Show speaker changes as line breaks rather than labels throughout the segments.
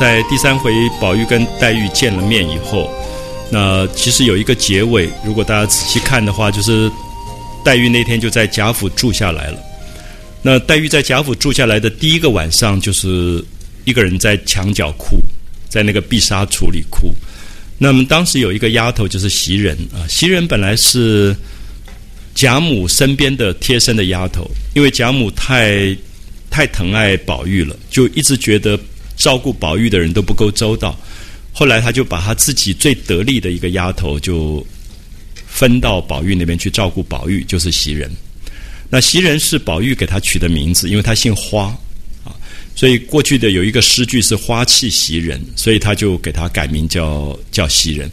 在第三回宝玉跟黛玉见了面以后，那其实有一个结尾，如果大家仔细看的话，就是黛玉那天就在贾府住下来了。那黛玉在贾府住下来的第一个晚上，就是一个人在墙角哭，在那个碧纱橱里哭。那么当时有一个丫头就是袭人啊，袭人本来是贾母身边的贴身的丫头，因为贾母太太疼爱宝玉了，就一直觉得照顾宝玉的人都不够周到。后来他就把他自己最得力的一个丫头就分到宝玉那边去照顾宝玉，就是袭人。那袭人是宝玉给他取的名字，因为他姓花啊，所以过去的有一个诗句是“花气袭人”，所以他就给他改名叫叫袭人。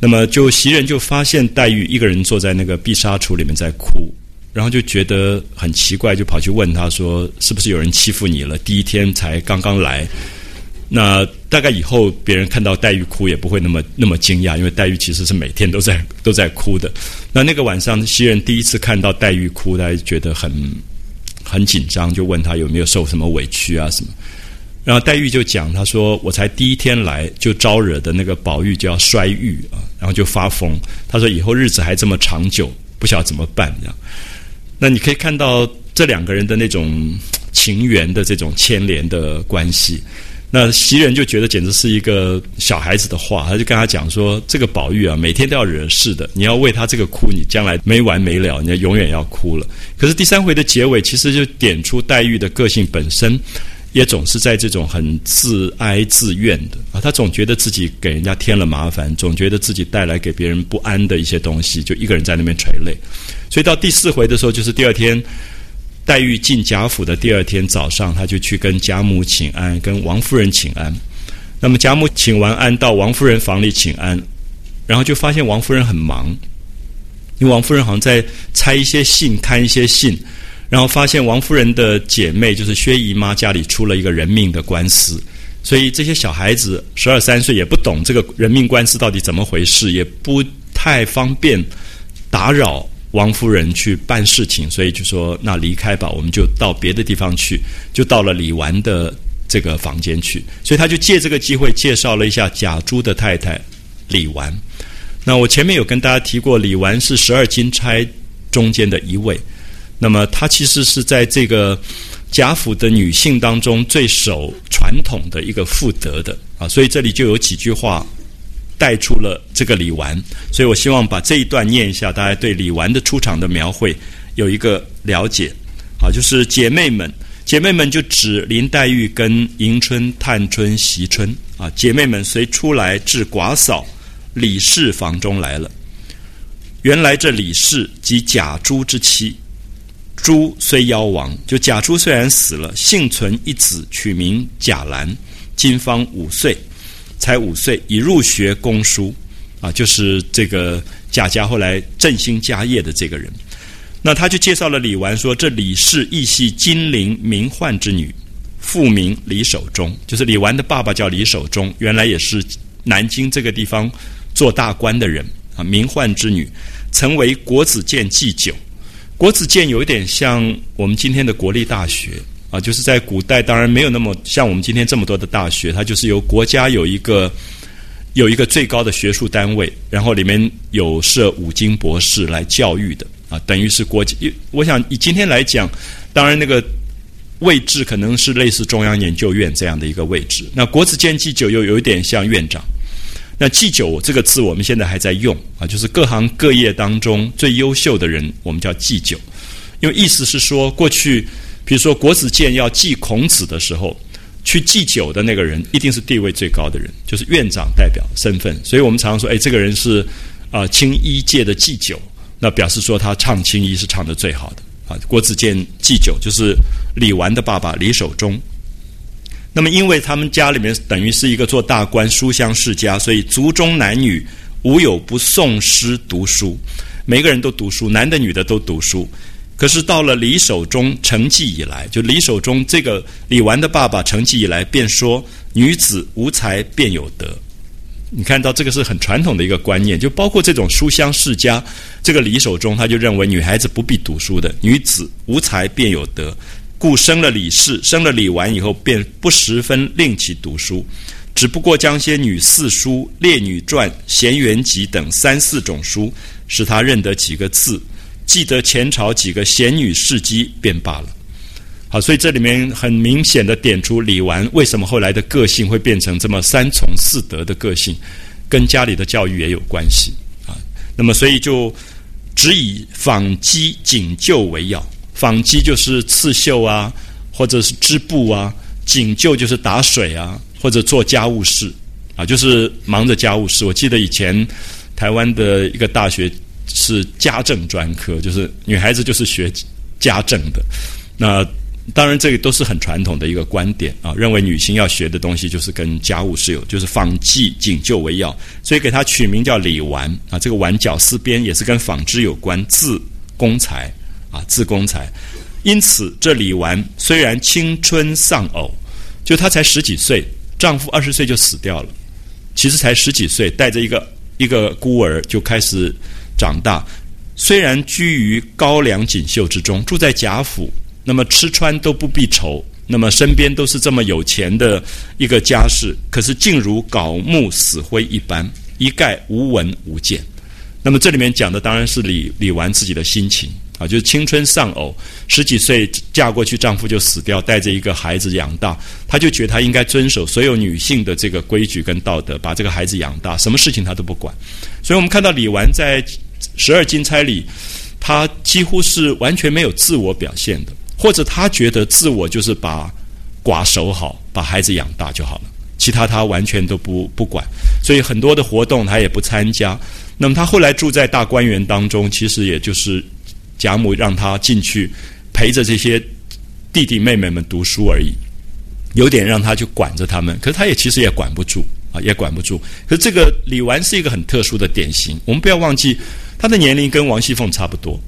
那么就袭人就发现黛玉一个人坐在那个碧纱橱里面在哭，然后就觉得很奇怪，就跑去问他说：“是不是有人欺负你了？第一天才刚刚来。”那大概以后别人看到黛玉哭也不会那么那么惊讶，因为黛玉其实是每天都在都在哭的。那那个晚上，袭人第一次看到黛玉哭，她觉得很很紧张，就问她有没有受什么委屈啊什么。然后黛玉就讲，她说：“我才第一天来，就招惹的那个宝玉就要摔玉啊，然后就发疯。她说以后日子还这么长久，不晓得怎么办这样。那你可以看到这两个人的那种情缘的这种牵连的关系。”那袭人就觉得简直是一个小孩子的话，他就跟他讲说：“这个宝玉啊，每天都要惹事的，你要为他这个哭，你将来没完没了，你要永远要哭了。”可是第三回的结尾，其实就点出黛玉的个性本身，也总是在这种很自哀自怨的啊，他总觉得自己给人家添了麻烦，总觉得自己带来给别人不安的一些东西，就一个人在那边垂泪。所以到第四回的时候，就是第二天。黛玉进贾府的第二天早上，他就去跟贾母请安，跟王夫人请安。那么贾母请完安，到王夫人房里请安，然后就发现王夫人很忙，因为王夫人好像在拆一些信、看一些信，然后发现王夫人的姐妹就是薛姨妈家里出了一个人命的官司，所以这些小孩子十二三岁也不懂这个人命官司到底怎么回事，也不太方便打扰。王夫人去办事情，所以就说：“那离开吧，我们就到别的地方去。”就到了李纨的这个房间去，所以他就借这个机会介绍了一下贾珠的太太李纨。那我前面有跟大家提过，李纨是十二金钗中间的一位，那么她其实是在这个贾府的女性当中最守传统的一个妇德的啊，所以这里就有几句话。带出了这个李纨，所以我希望把这一段念一下，大家对李纨的出场的描绘有一个了解。啊，就是姐妹们，姐妹们就指林黛玉跟迎春、探春、惜春啊，姐妹们随出来至寡嫂李氏房中来了。原来这李氏即贾珠之妻，朱虽夭亡，就贾珠虽然死了，幸存一子，取名贾兰，今方五岁。才五岁，已入学攻书，啊，就是这个贾家后来振兴家业的这个人。那他就介绍了李纨，说这李氏亦系金陵名宦之女，父名李守忠，就是李纨的爸爸叫李守忠，原来也是南京这个地方做大官的人啊，名宦之女，曾为国子监祭酒。国子监有一点像我们今天的国立大学。啊，就是在古代，当然没有那么像我们今天这么多的大学，它就是由国家有一个有一个最高的学术单位，然后里面有设五经博士来教育的啊，等于是国。我想以今天来讲，当然那个位置可能是类似中央研究院这样的一个位置。那国子监祭酒又有一点像院长。那祭酒这个字我们现在还在用啊，就是各行各业当中最优秀的人，我们叫祭酒，因为意思是说过去。比如说，国子监要祭孔子的时候，去祭酒的那个人一定是地位最高的人，就是院长代表身份。所以我们常说，哎，这个人是啊青衣界的祭酒，那表示说他唱青衣是唱的最好的啊。国子监祭酒就是李纨的爸爸李守忠。那么，因为他们家里面等于是一个做大官、书香世家，所以族中男女无有不诵诗读书，每个人都读书，男的女的都读书。可是到了李守忠成继以来，就李守忠这个李纨的爸爸成继以来，便说女子无才便有德。你看到这个是很传统的一个观念，就包括这种书香世家，这个李守忠他就认为女孩子不必读书的，女子无才便有德。故生了李氏，生了李纨以后，便不十分令其读书，只不过将些女四书、列女传、闲园集等三四种书，使他认得几个字，记得前朝几个贤女事迹，便罢了。好，所以这里面很明显的点出李纨为什么后来的个性会变成这么三从四德的个性，跟家里的教育也有关系啊。那么，所以就只以纺机锦绣为要。纺机就是刺绣啊，或者是织布啊；锦绣就是打水啊，或者做家务事啊，就是忙着家务事。我记得以前台湾的一个大学是家政专科，就是女孩子就是学家政的。那当然，这个都是很传统的一个观点啊，认为女性要学的东西就是跟家务事有，就是纺机锦绣为要，所以给她取名叫李纨啊。这个纨绞丝边也是跟纺织有关，字公才。啊，自公才，因此这李纨虽然青春丧偶，就她才十几岁，丈夫二十岁就死掉了，其实才十几岁，带着一个一个孤儿就开始长大。虽然居于高粱锦绣之中，住在贾府，那么吃穿都不必愁，那么身边都是这么有钱的一个家世，可是竟如槁木死灰一般，一概无闻无见。那么这里面讲的当然是李李纨自己的心情。啊，就是青春丧偶，十几岁嫁过去，丈夫就死掉，带着一个孩子养大，她就觉得她应该遵守所有女性的这个规矩跟道德，把这个孩子养大，什么事情她都不管。所以我们看到李纨在十二金钗里，她几乎是完全没有自我表现的，或者她觉得自我就是把寡守好，把孩子养大就好了，其他她完全都不不管。所以很多的活动她也不参加。那么她后来住在大观园当中，其实也就是。贾母让他进去陪着这些弟弟妹妹们读书而已，有点让他去管着他们，可是他也其实也管不住啊，也管不住。可是这个李纨是一个很特殊的典型，我们不要忘记他的年龄跟王熙凤差不多，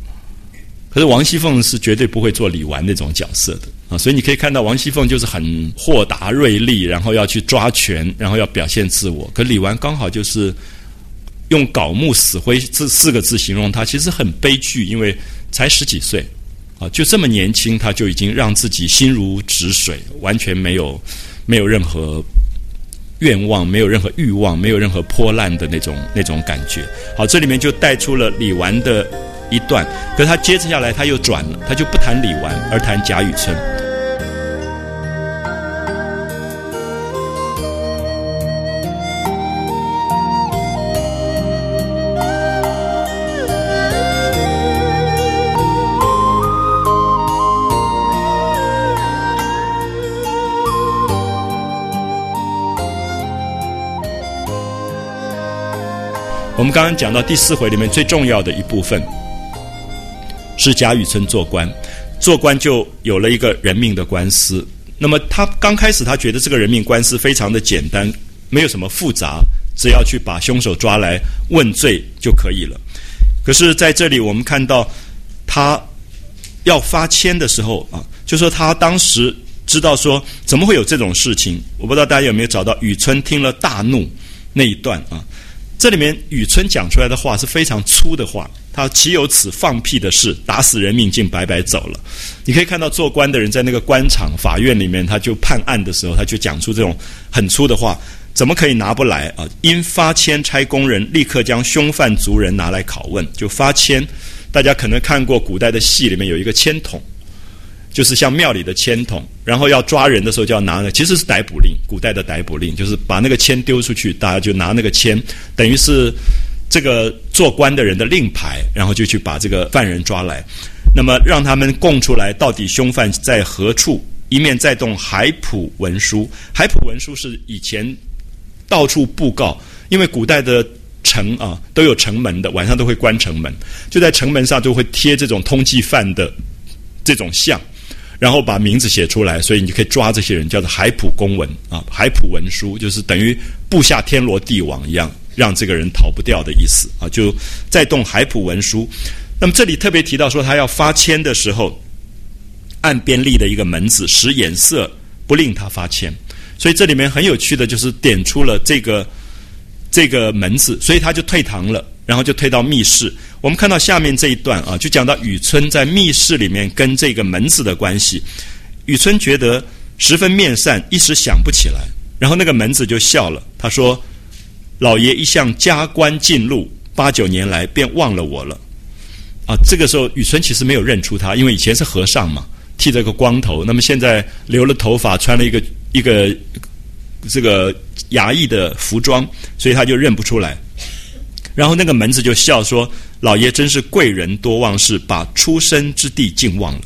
可是王熙凤是绝对不会做李纨那种角色的啊，所以你可以看到王熙凤就是很豁达锐利，然后要去抓权，然后要表现自我，可李纨刚好就是用“槁木死灰”这四个字形容他，其实很悲剧，因为。才十几岁，啊，就这么年轻，他就已经让自己心如止水，完全没有没有任何愿望，没有任何欲望，没有任何破烂的那种那种感觉。好，这里面就带出了李纨的一段，可他接着下来他又转了，他就不谈李纨，而谈贾雨村。刚刚讲到第四回里面最重要的一部分是贾雨村做官，做官就有了一个人命的官司。那么他刚开始他觉得这个人命官司非常的简单，没有什么复杂，只要去把凶手抓来问罪就可以了。可是在这里我们看到他要发签的时候啊，就说他当时知道说怎么会有这种事情，我不知道大家有没有找到雨村听了大怒那一段啊。这里面雨村讲出来的话是非常粗的话，他岂有此放屁的事？打死人命竟白白走了。你可以看到做官的人在那个官场法院里面，他就判案的时候，他就讲出这种很粗的话，怎么可以拿不来啊？因发签差工人立刻将凶犯族人拿来拷问，就发签。大家可能看过古代的戏，里面有一个签筒。就是像庙里的签筒，然后要抓人的时候就要拿那，其实是逮捕令，古代的逮捕令就是把那个签丢出去，大家就拿那个签，等于是这个做官的人的令牌，然后就去把这个犯人抓来，那么让他们供出来，到底凶犯在何处？一面再动海普文书，海普文书是以前到处布告，因为古代的城啊都有城门的，晚上都会关城门，就在城门上就会贴这种通缉犯的这种像。然后把名字写出来，所以你可以抓这些人，叫做海普公文啊，海普文书就是等于布下天罗地网一样，让这个人逃不掉的意思啊，就在动海普文书。那么这里特别提到说，他要发签的时候，岸边立的一个门子，使眼色不令他发签。所以这里面很有趣的就是点出了这个这个门子，所以他就退堂了。然后就推到密室。我们看到下面这一段啊，就讲到雨村在密室里面跟这个门子的关系。雨村觉得十分面善，一时想不起来。然后那个门子就笑了，他说：“老爷一向加官进禄，八九年来便忘了我了。”啊，这个时候雨村其实没有认出他，因为以前是和尚嘛，剃着个光头，那么现在留了头发，穿了一个一个这个衙役的服装，所以他就认不出来。然后那个门子就笑说：“老爷真是贵人多忘事，把出生之地竟忘了。”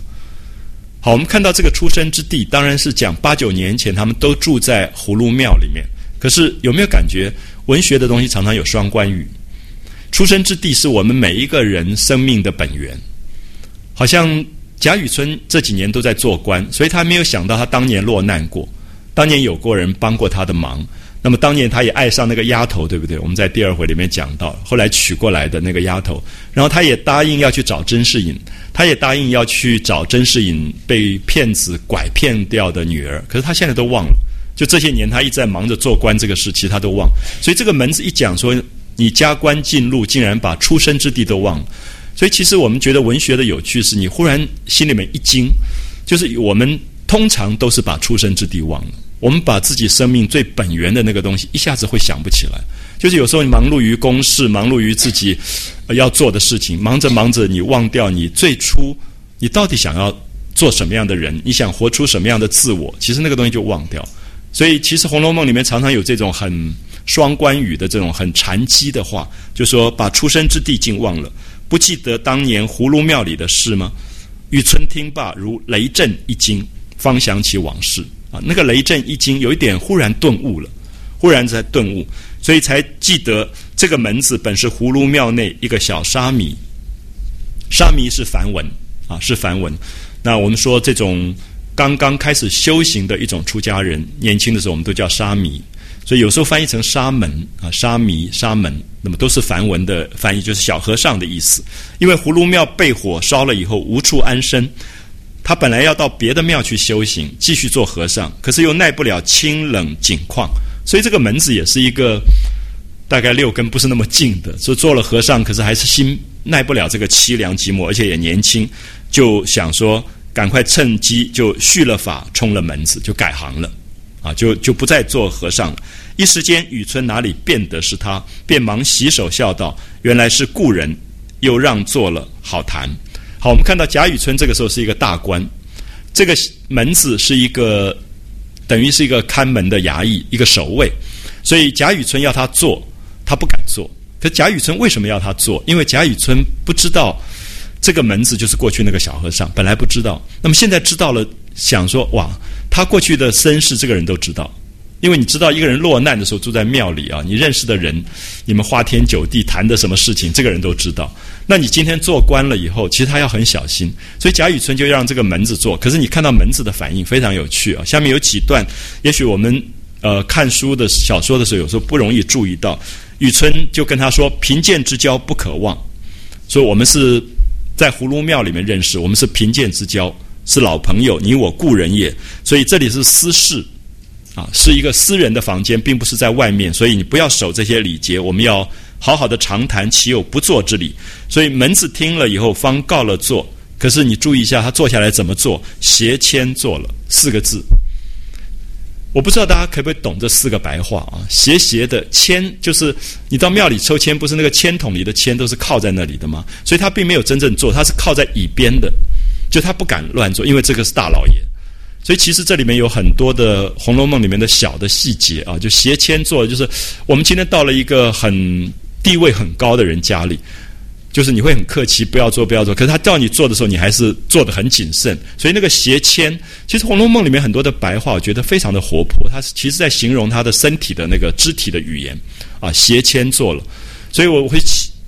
好，我们看到这个出生之地，当然是讲八九年前他们都住在葫芦庙里面。可是有没有感觉文学的东西常常有双关语？出生之地是我们每一个人生命的本源。好像贾雨村这几年都在做官，所以他没有想到他当年落难过，当年有过人帮过他的忙。那么当年他也爱上那个丫头，对不对？我们在第二回里面讲到，后来娶过来的那个丫头，然后他也答应要去找甄士隐，他也答应要去找甄士隐被骗子拐骗掉的女儿，可是他现在都忘了。就这些年他一直在忙着做官这个事，其实他都忘。所以这个门子一讲说你加官进禄，竟然把出生之地都忘了。所以其实我们觉得文学的有趣是，你忽然心里面一惊，就是我们通常都是把出生之地忘了。我们把自己生命最本源的那个东西一下子会想不起来，就是有时候你忙碌于公事，忙碌于自己要做的事情，忙着忙着，你忘掉你最初你到底想要做什么样的人，你想活出什么样的自我，其实那个东西就忘掉。所以，其实《红楼梦》里面常常有这种很双关语的这种很禅机的话，就说把出生之地竟忘了，不记得当年葫芦庙里的事吗？雨村听罢如雷震一惊，方想起往事。啊，那个雷震一惊，有一点忽然顿悟了，忽然在顿悟，所以才记得这个门子本是葫芦庙内一个小沙弥。沙弥是梵文啊，是梵文。那我们说这种刚刚开始修行的一种出家人，年轻的时候我们都叫沙弥，所以有时候翻译成沙门啊，沙弥、沙门，那么都是梵文的翻译，就是小和尚的意思。因为葫芦庙被火烧了以后，无处安身。他本来要到别的庙去修行，继续做和尚，可是又耐不了清冷景况，所以这个门子也是一个大概六根不是那么净的，所以做了和尚，可是还是心耐不了这个凄凉寂寞，而且也年轻，就想说赶快趁机就续了法，冲了门子，就改行了，啊，就就不再做和尚了。一时间，雨村哪里辨得是他，便忙洗手笑道：“原来是故人，又让座了，好谈。”好，我们看到贾雨村这个时候是一个大官，这个门子是一个等于是一个看门的衙役，一个守卫，所以贾雨村要他做，他不敢做。可贾雨村为什么要他做？因为贾雨村不知道这个门子就是过去那个小和尚，本来不知道。那么现在知道了，想说哇，他过去的身世，这个人都知道。因为你知道，一个人落难的时候住在庙里啊，你认识的人，你们花天酒地谈的什么事情，这个人都知道。那你今天做官了以后，其实他要很小心。所以贾雨村就让这个门子做，可是你看到门子的反应非常有趣啊。下面有几段，也许我们呃看书的小说的时候，有时候不容易注意到。雨村就跟他说：“贫贱之交不可忘。”说我们是在葫芦庙里面认识，我们是贫贱之交，是老朋友，你我故人也。所以这里是私事。啊，是一个私人的房间，并不是在外面，所以你不要守这些礼节。我们要好好的长谈，岂有不坐之理？所以门子听了以后，方告了坐。可是你注意一下，他坐下来怎么做？斜签坐了四个字。我不知道大家可不可以懂这四个白话啊？斜斜的签，就是你到庙里抽签，不是那个签筒里的签都是靠在那里的吗？所以他并没有真正坐，他是靠在椅边的，就他不敢乱坐，因为这个是大老爷。所以其实这里面有很多的《红楼梦》里面的小的细节啊，就斜迁做，就是我们今天到了一个很地位很高的人家里，就是你会很客气，不要做，不要做。可是他叫你做的时候，你还是做的很谨慎。所以那个斜迁，其实《红楼梦》里面很多的白话，我觉得非常的活泼。它是其实在形容他的身体的那个肢体的语言啊，斜迁做了。所以我会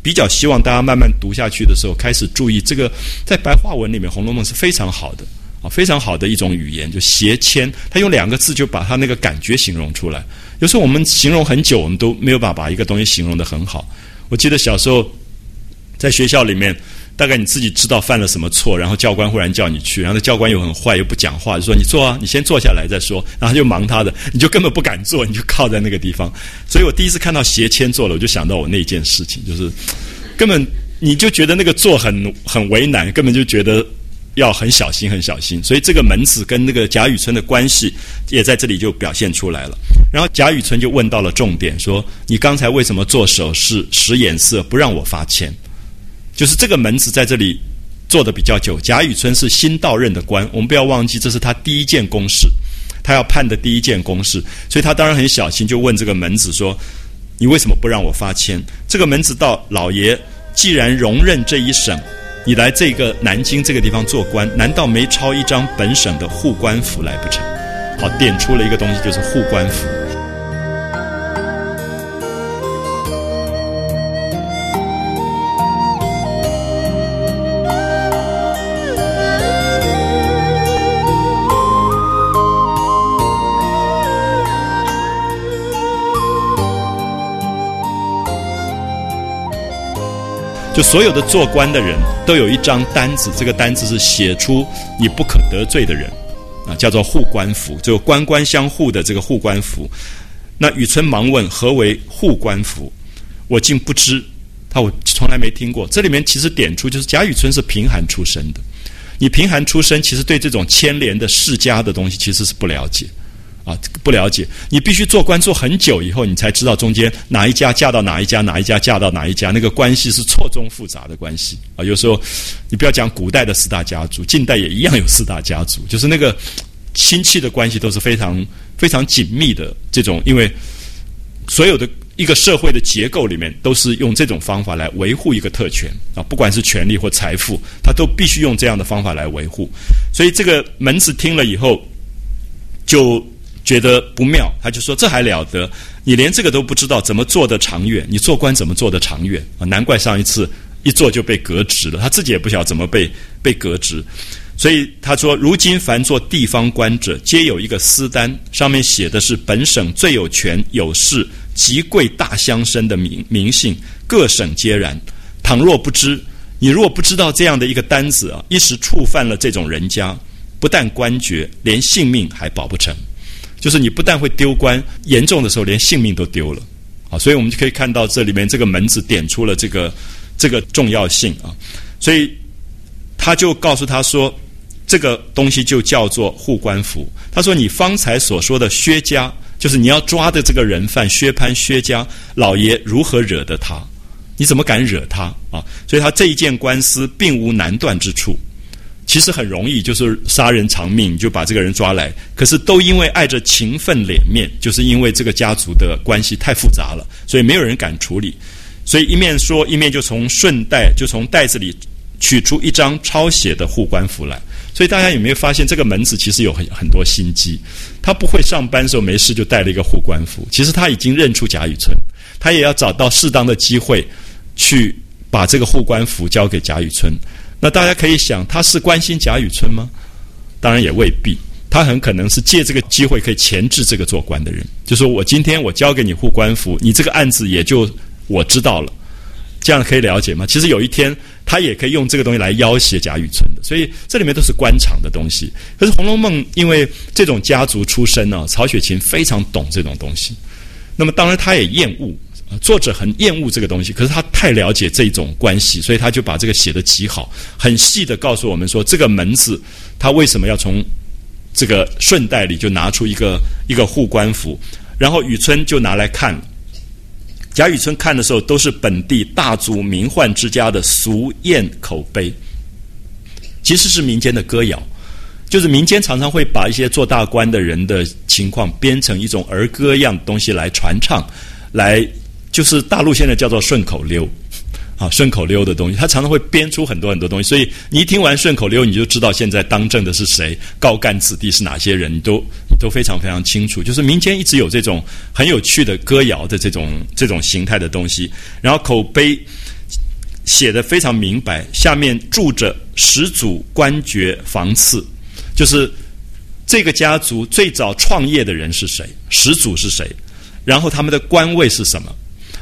比较希望大家慢慢读下去的时候，开始注意这个在白话文里面，《红楼梦》是非常好的。啊，非常好的一种语言，就斜迁，他用两个字就把他那个感觉形容出来。有时候我们形容很久，我们都没有办法把一个东西形容的很好。我记得小时候在学校里面，大概你自己知道犯了什么错，然后教官忽然叫你去，然后教官又很坏，又不讲话，就说你坐啊，你先坐下来再说，然后就忙他的，你就根本不敢坐，你就靠在那个地方。所以我第一次看到斜迁坐了，我就想到我那件事情，就是根本你就觉得那个坐很很为难，根本就觉得。要很小心，很小心。所以这个门子跟那个贾雨村的关系也在这里就表现出来了。然后贾雨村就问到了重点，说：“你刚才为什么做手势、使眼色，不让我发签？”就是这个门子在这里做的比较久。贾雨村是新到任的官，我们不要忘记，这是他第一件公事，他要判的第一件公事，所以他当然很小心，就问这个门子说：“你为什么不让我发签？”这个门子道：“老爷既然容任这一省。”你来这个南京这个地方做官，难道没抄一张本省的护官符来不成？好，点出了一个东西，就是护官符。就所有的做官的人都有一张单子，这个单子是写出你不可得罪的人，啊，叫做护官符，就官官相护的这个护官符。那雨村忙问何为护官符，我竟不知，他我从来没听过。这里面其实点出就是贾雨村是贫寒出身的，你贫寒出身，其实对这种牵连的世家的东西其实是不了解。啊，不了解，你必须做官做很久以后，你才知道中间哪一家嫁到哪一家，哪一家嫁到哪一家，那个关系是错综复杂的关系啊。有时候你不要讲古代的四大家族，近代也一样有四大家族，就是那个亲戚的关系都是非常非常紧密的。这种因为所有的一个社会的结构里面，都是用这种方法来维护一个特权啊，不管是权力或财富，他都必须用这样的方法来维护。所以这个门子听了以后就。觉得不妙，他就说：“这还了得？你连这个都不知道，怎么做的长远？你做官怎么做的长远啊？难怪上一次一做就被革职了。他自己也不晓得怎么被被革职，所以他说：如今凡做地方官者，皆有一个私单，上面写的是本省最有权有势、极贵大乡绅的名名姓，各省皆然。倘若不知，你如果不知道这样的一个单子啊，一时触犯了这种人家，不但官爵，连性命还保不成。”就是你不但会丢官，严重的时候连性命都丢了，啊，所以我们就可以看到这里面这个门子点出了这个这个重要性啊，所以他就告诉他说，这个东西就叫做护官符。他说你方才所说的薛家，就是你要抓的这个人犯薛蟠薛家老爷如何惹得他？你怎么敢惹他啊？所以他这一件官司并无难断之处。其实很容易，就是杀人偿命，就把这个人抓来。可是都因为碍着情分脸面，就是因为这个家族的关系太复杂了，所以没有人敢处理。所以一面说，一面就从顺带就从袋子里取出一张抄写的护官符来。所以大家有没有发现，这个门子其实有很很多心机？他不会上班时候没事就带了一个护官符。其实他已经认出贾雨村，他也要找到适当的机会去把这个护官符交给贾雨村。那大家可以想，他是关心贾雨村吗？当然也未必，他很可能是借这个机会可以钳制这个做官的人，就说我今天我交给你护官符，你这个案子也就我知道了，这样可以了解吗？其实有一天他也可以用这个东西来要挟贾雨村的，所以这里面都是官场的东西。可是《红楼梦》因为这种家族出身呢，曹雪芹非常懂这种东西，那么当然他也厌恶。作者很厌恶这个东西，可是他太了解这种关系，所以他就把这个写的极好，很细的告诉我们说，这个门子他为什么要从这个顺带里就拿出一个一个护官符，然后雨村就拿来看。贾雨村看的时候，都是本地大族名宦之家的俗谚口碑，其实是民间的歌谣，就是民间常常会把一些做大官的人的情况编成一种儿歌一样东西来传唱，来。就是大陆现在叫做顺口溜，啊，顺口溜的东西，他常常会编出很多很多东西，所以你一听完顺口溜，你就知道现在当政的是谁，高干子弟是哪些人，都都非常非常清楚。就是民间一直有这种很有趣的歌谣的这种这种形态的东西，然后口碑写的非常明白，下面住着始祖官爵房次，就是这个家族最早创业的人是谁，始祖是谁，然后他们的官位是什么。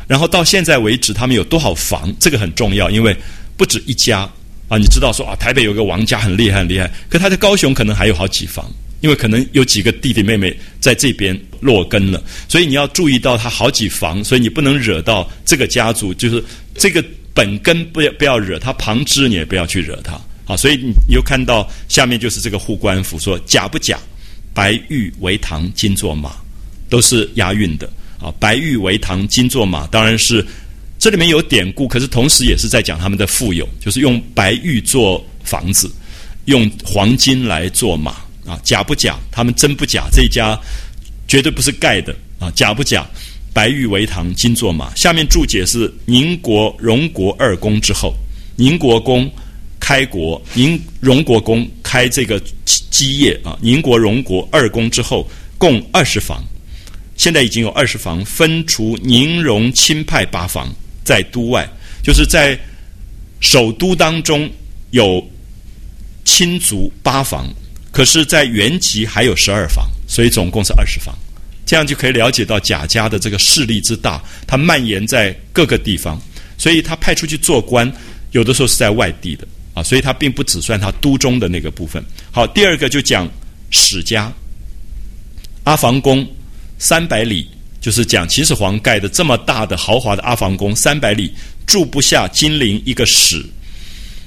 然后到现在为止，他们有多少房？这个很重要，因为不止一家啊。你知道说啊，台北有个王家很厉害很厉害，可他在高雄可能还有好几房，因为可能有几个弟弟妹妹在这边落根了，所以你要注意到他好几房，所以你不能惹到这个家族，就是这个本根不要不要惹他，旁支你也不要去惹他啊，所以你又看到下面就是这个护官符，说假不假，白玉为堂，金作马，都是押韵的啊。白玉为堂，金作马，当然是这里面有典故，可是同时也是在讲他们的富有，就是用白玉做房子，用黄金来做马啊。假不假？他们真不假？这一家绝对不是盖的啊。假不假？白玉为堂，金作马。下面注解是宁国、荣国二公之后，宁国公。开国，宁荣国公开这个基业啊，宁国荣国二公之后，共二十房，现在已经有二十房，分除宁荣钦派八房，在都外，就是在首都当中有亲族八房，可是，在原籍还有十二房，所以总共是二十房，这样就可以了解到贾家的这个势力之大，它蔓延在各个地方，所以他派出去做官，有的时候是在外地的。啊，所以他并不只算他都中的那个部分。好，第二个就讲史家阿房宫三百里，就是讲秦始皇盖的这么大的豪华的阿房宫三百里住不下金陵一个史，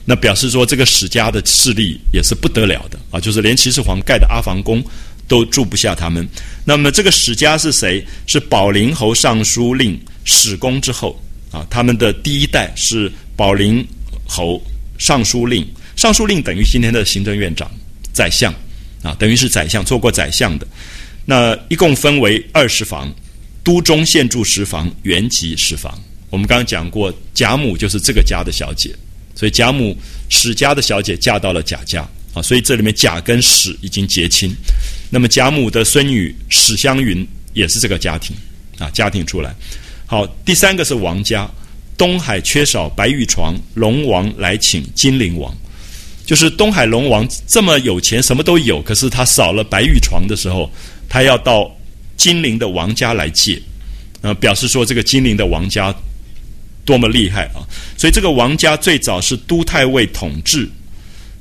那表示说这个史家的势力也是不得了的啊，就是连秦始皇盖的阿房宫都住不下他们。那么这个史家是谁？是保灵侯尚书令史公之后啊，他们的第一代是保灵侯。尚书令，尚书令等于今天的行政院长、宰相，啊，等于是宰相，做过宰相的。那一共分为二十房，都中现住十房，原籍十房。我们刚刚讲过，贾母就是这个家的小姐，所以贾母史家的小姐嫁到了贾家，啊，所以这里面贾跟史已经结亲。那么贾母的孙女史湘云也是这个家庭，啊，家庭出来。好，第三个是王家。东海缺少白玉床，龙王来请金陵王，就是东海龙王这么有钱，什么都有，可是他少了白玉床的时候，他要到金陵的王家来借，呃，表示说这个金陵的王家多么厉害啊！所以这个王家最早是都太尉统治，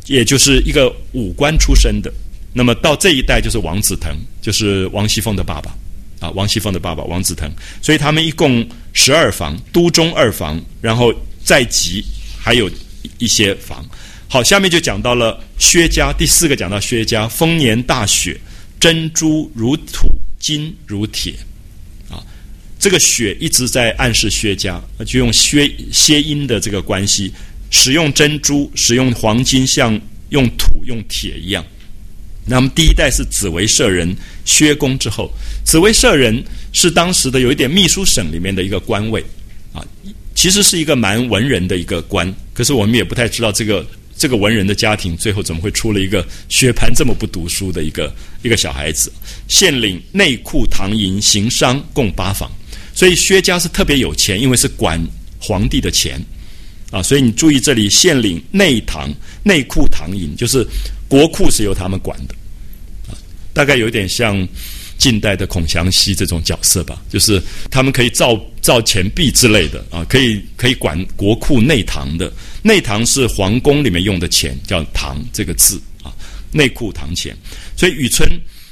也就是一个武官出身的。那么到这一代就是王子腾，就是王熙凤的爸爸。啊，王熙凤的爸爸王子腾，所以他们一共十二房，都中二房，然后在籍还有一些房。好，下面就讲到了薛家，第四个讲到薛家，丰年大雪，珍珠如土，金如铁。啊，这个雪一直在暗示薛家，就用薛谐音的这个关系，使用珍珠，使用黄金，像用土用铁一样。那么第一代是紫薇舍人薛公之后，紫薇舍人是当时的有一点秘书省里面的一个官位，啊，其实是一个蛮文人的一个官，可是我们也不太知道这个这个文人的家庭最后怎么会出了一个薛蟠这么不读书的一个一个小孩子。县领内库唐银行商共八房，所以薛家是特别有钱，因为是管皇帝的钱，啊，所以你注意这里县领内堂内库唐银就是。国库是由他们管的，啊，大概有点像近代的孔祥熙这种角色吧，就是他们可以造造钱币之类的啊，可以可以管国库内堂的，内堂是皇宫里面用的钱，叫堂这个字啊，内库堂钱。所以雨村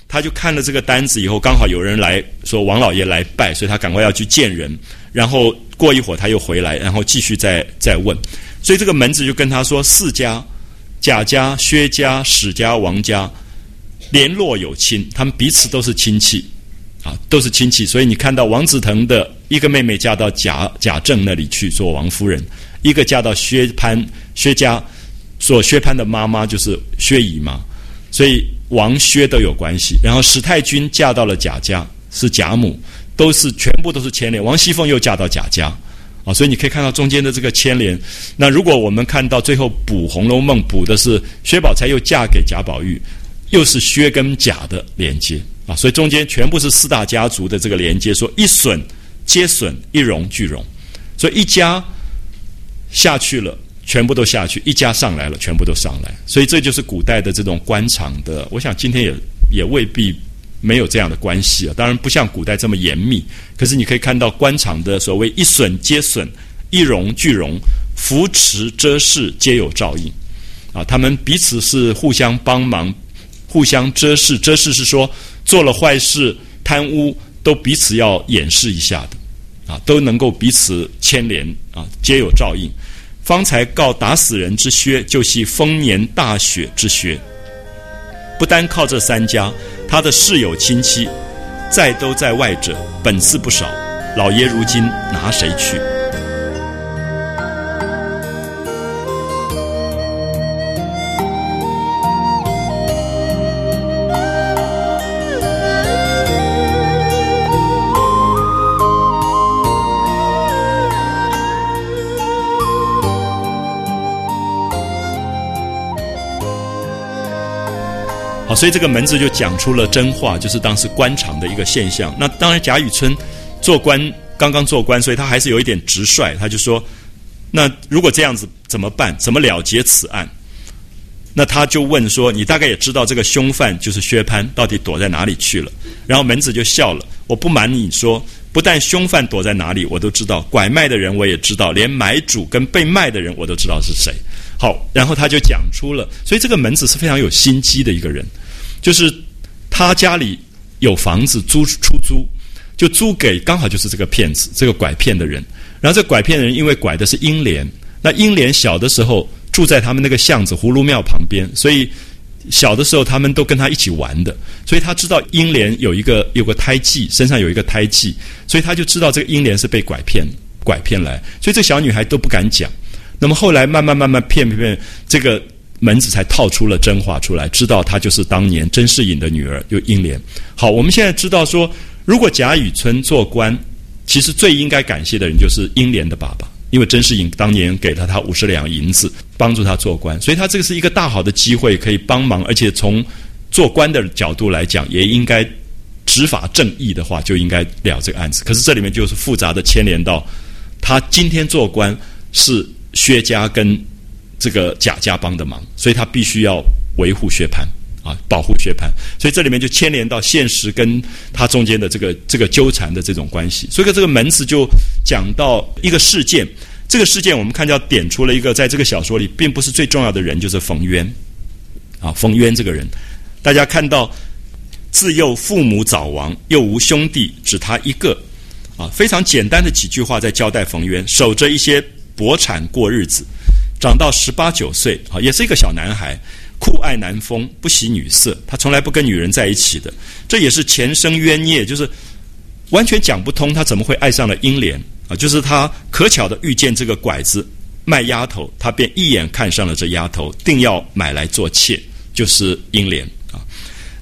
他就看了这个单子以后，刚好有人来说王老爷来拜，所以他赶快要去见人，然后过一会儿他又回来，然后继续再再问，所以这个门子就跟他说四家。贾家、薛家、史家、王家联络有亲，他们彼此都是亲戚，都是亲戚。所以你看到王子腾的一个妹妹嫁到贾贾政那里去做王夫人，一个嫁到薛潘薛家做薛潘的妈妈就是薛姨妈，所以王薛都有关系。然后史太君嫁到了贾家，是贾母，都是全部都是牵连。王熙凤又嫁到贾家。啊，所以你可以看到中间的这个牵连。那如果我们看到最后补《红楼梦》，补的是薛宝钗又嫁给贾宝玉，又是薛跟贾的连接啊，所以中间全部是四大家族的这个连接，说一损皆损，一荣俱荣，所以一家下去了，全部都下去；一家上来了，全部都上来。所以这就是古代的这种官场的。我想今天也也未必。没有这样的关系啊，当然不像古代这么严密。可是你可以看到官场的所谓一损皆损，一荣俱荣，扶持遮事皆有照应，啊，他们彼此是互相帮忙，互相遮事。遮事是说做了坏事、贪污，都彼此要掩饰一下的，啊，都能够彼此牵连啊，皆有照应。方才告打死人之薛，就系丰年大雪之薛。不单靠这三家，他的室友亲戚，在都在外者，本次不少。老爷如今拿谁去？所以这个门子就讲出了真话，就是当时官场的一个现象。那当然，贾雨村做官刚刚做官，所以他还是有一点直率。他就说：“那如果这样子怎么办？怎么了结此案？”那他就问说：“你大概也知道这个凶犯就是薛蟠，到底躲在哪里去了？”然后门子就笑了：“我不瞒你说，不但凶犯躲在哪里，我都知道；拐卖的人我也知道，连买主跟被卖的人我都知道是谁。”好，然后他就讲出了，所以这个门子是非常有心机的一个人，就是他家里有房子租出租，就租给刚好就是这个骗子，这个拐骗的人。然后这拐骗的人因为拐的是英莲，那英莲小的时候住在他们那个巷子葫芦庙旁边，所以小的时候他们都跟他一起玩的，所以他知道英莲有一个有个胎记，身上有一个胎记，所以他就知道这个英莲是被拐骗拐骗来，所以这小女孩都不敢讲。那么后来慢慢慢慢骗骗骗，这个门子才套出了真话出来，知道她就是当年甄士隐的女儿，就英莲。好，我们现在知道说，如果贾雨村做官，其实最应该感谢的人就是英莲的爸爸，因为甄士隐当年给了他五十两银子，帮助他做官，所以他这个是一个大好的机会，可以帮忙，而且从做官的角度来讲，也应该执法正义的话，就应该了这个案子。可是这里面就是复杂的牵连到他今天做官是。薛家跟这个贾家帮的忙，所以他必须要维护薛蟠啊，保护薛蟠。所以这里面就牵连到现实跟他中间的这个这个纠缠的这种关系。所以这个门子就讲到一个事件，这个事件我们看到点出了一个在这个小说里并不是最重要的人，就是冯渊啊。冯渊这个人，大家看到自幼父母早亡，又无兄弟，只他一个啊，非常简单的几句话在交代冯渊守着一些。薄产过日子，长到十八九岁，啊，也是一个小男孩，酷爱男风，不喜女色，他从来不跟女人在一起的，这也是前生冤孽，就是完全讲不通，他怎么会爱上了英莲啊？就是他可巧的遇见这个拐子卖丫头，他便一眼看上了这丫头，定要买来做妾，就是英莲啊。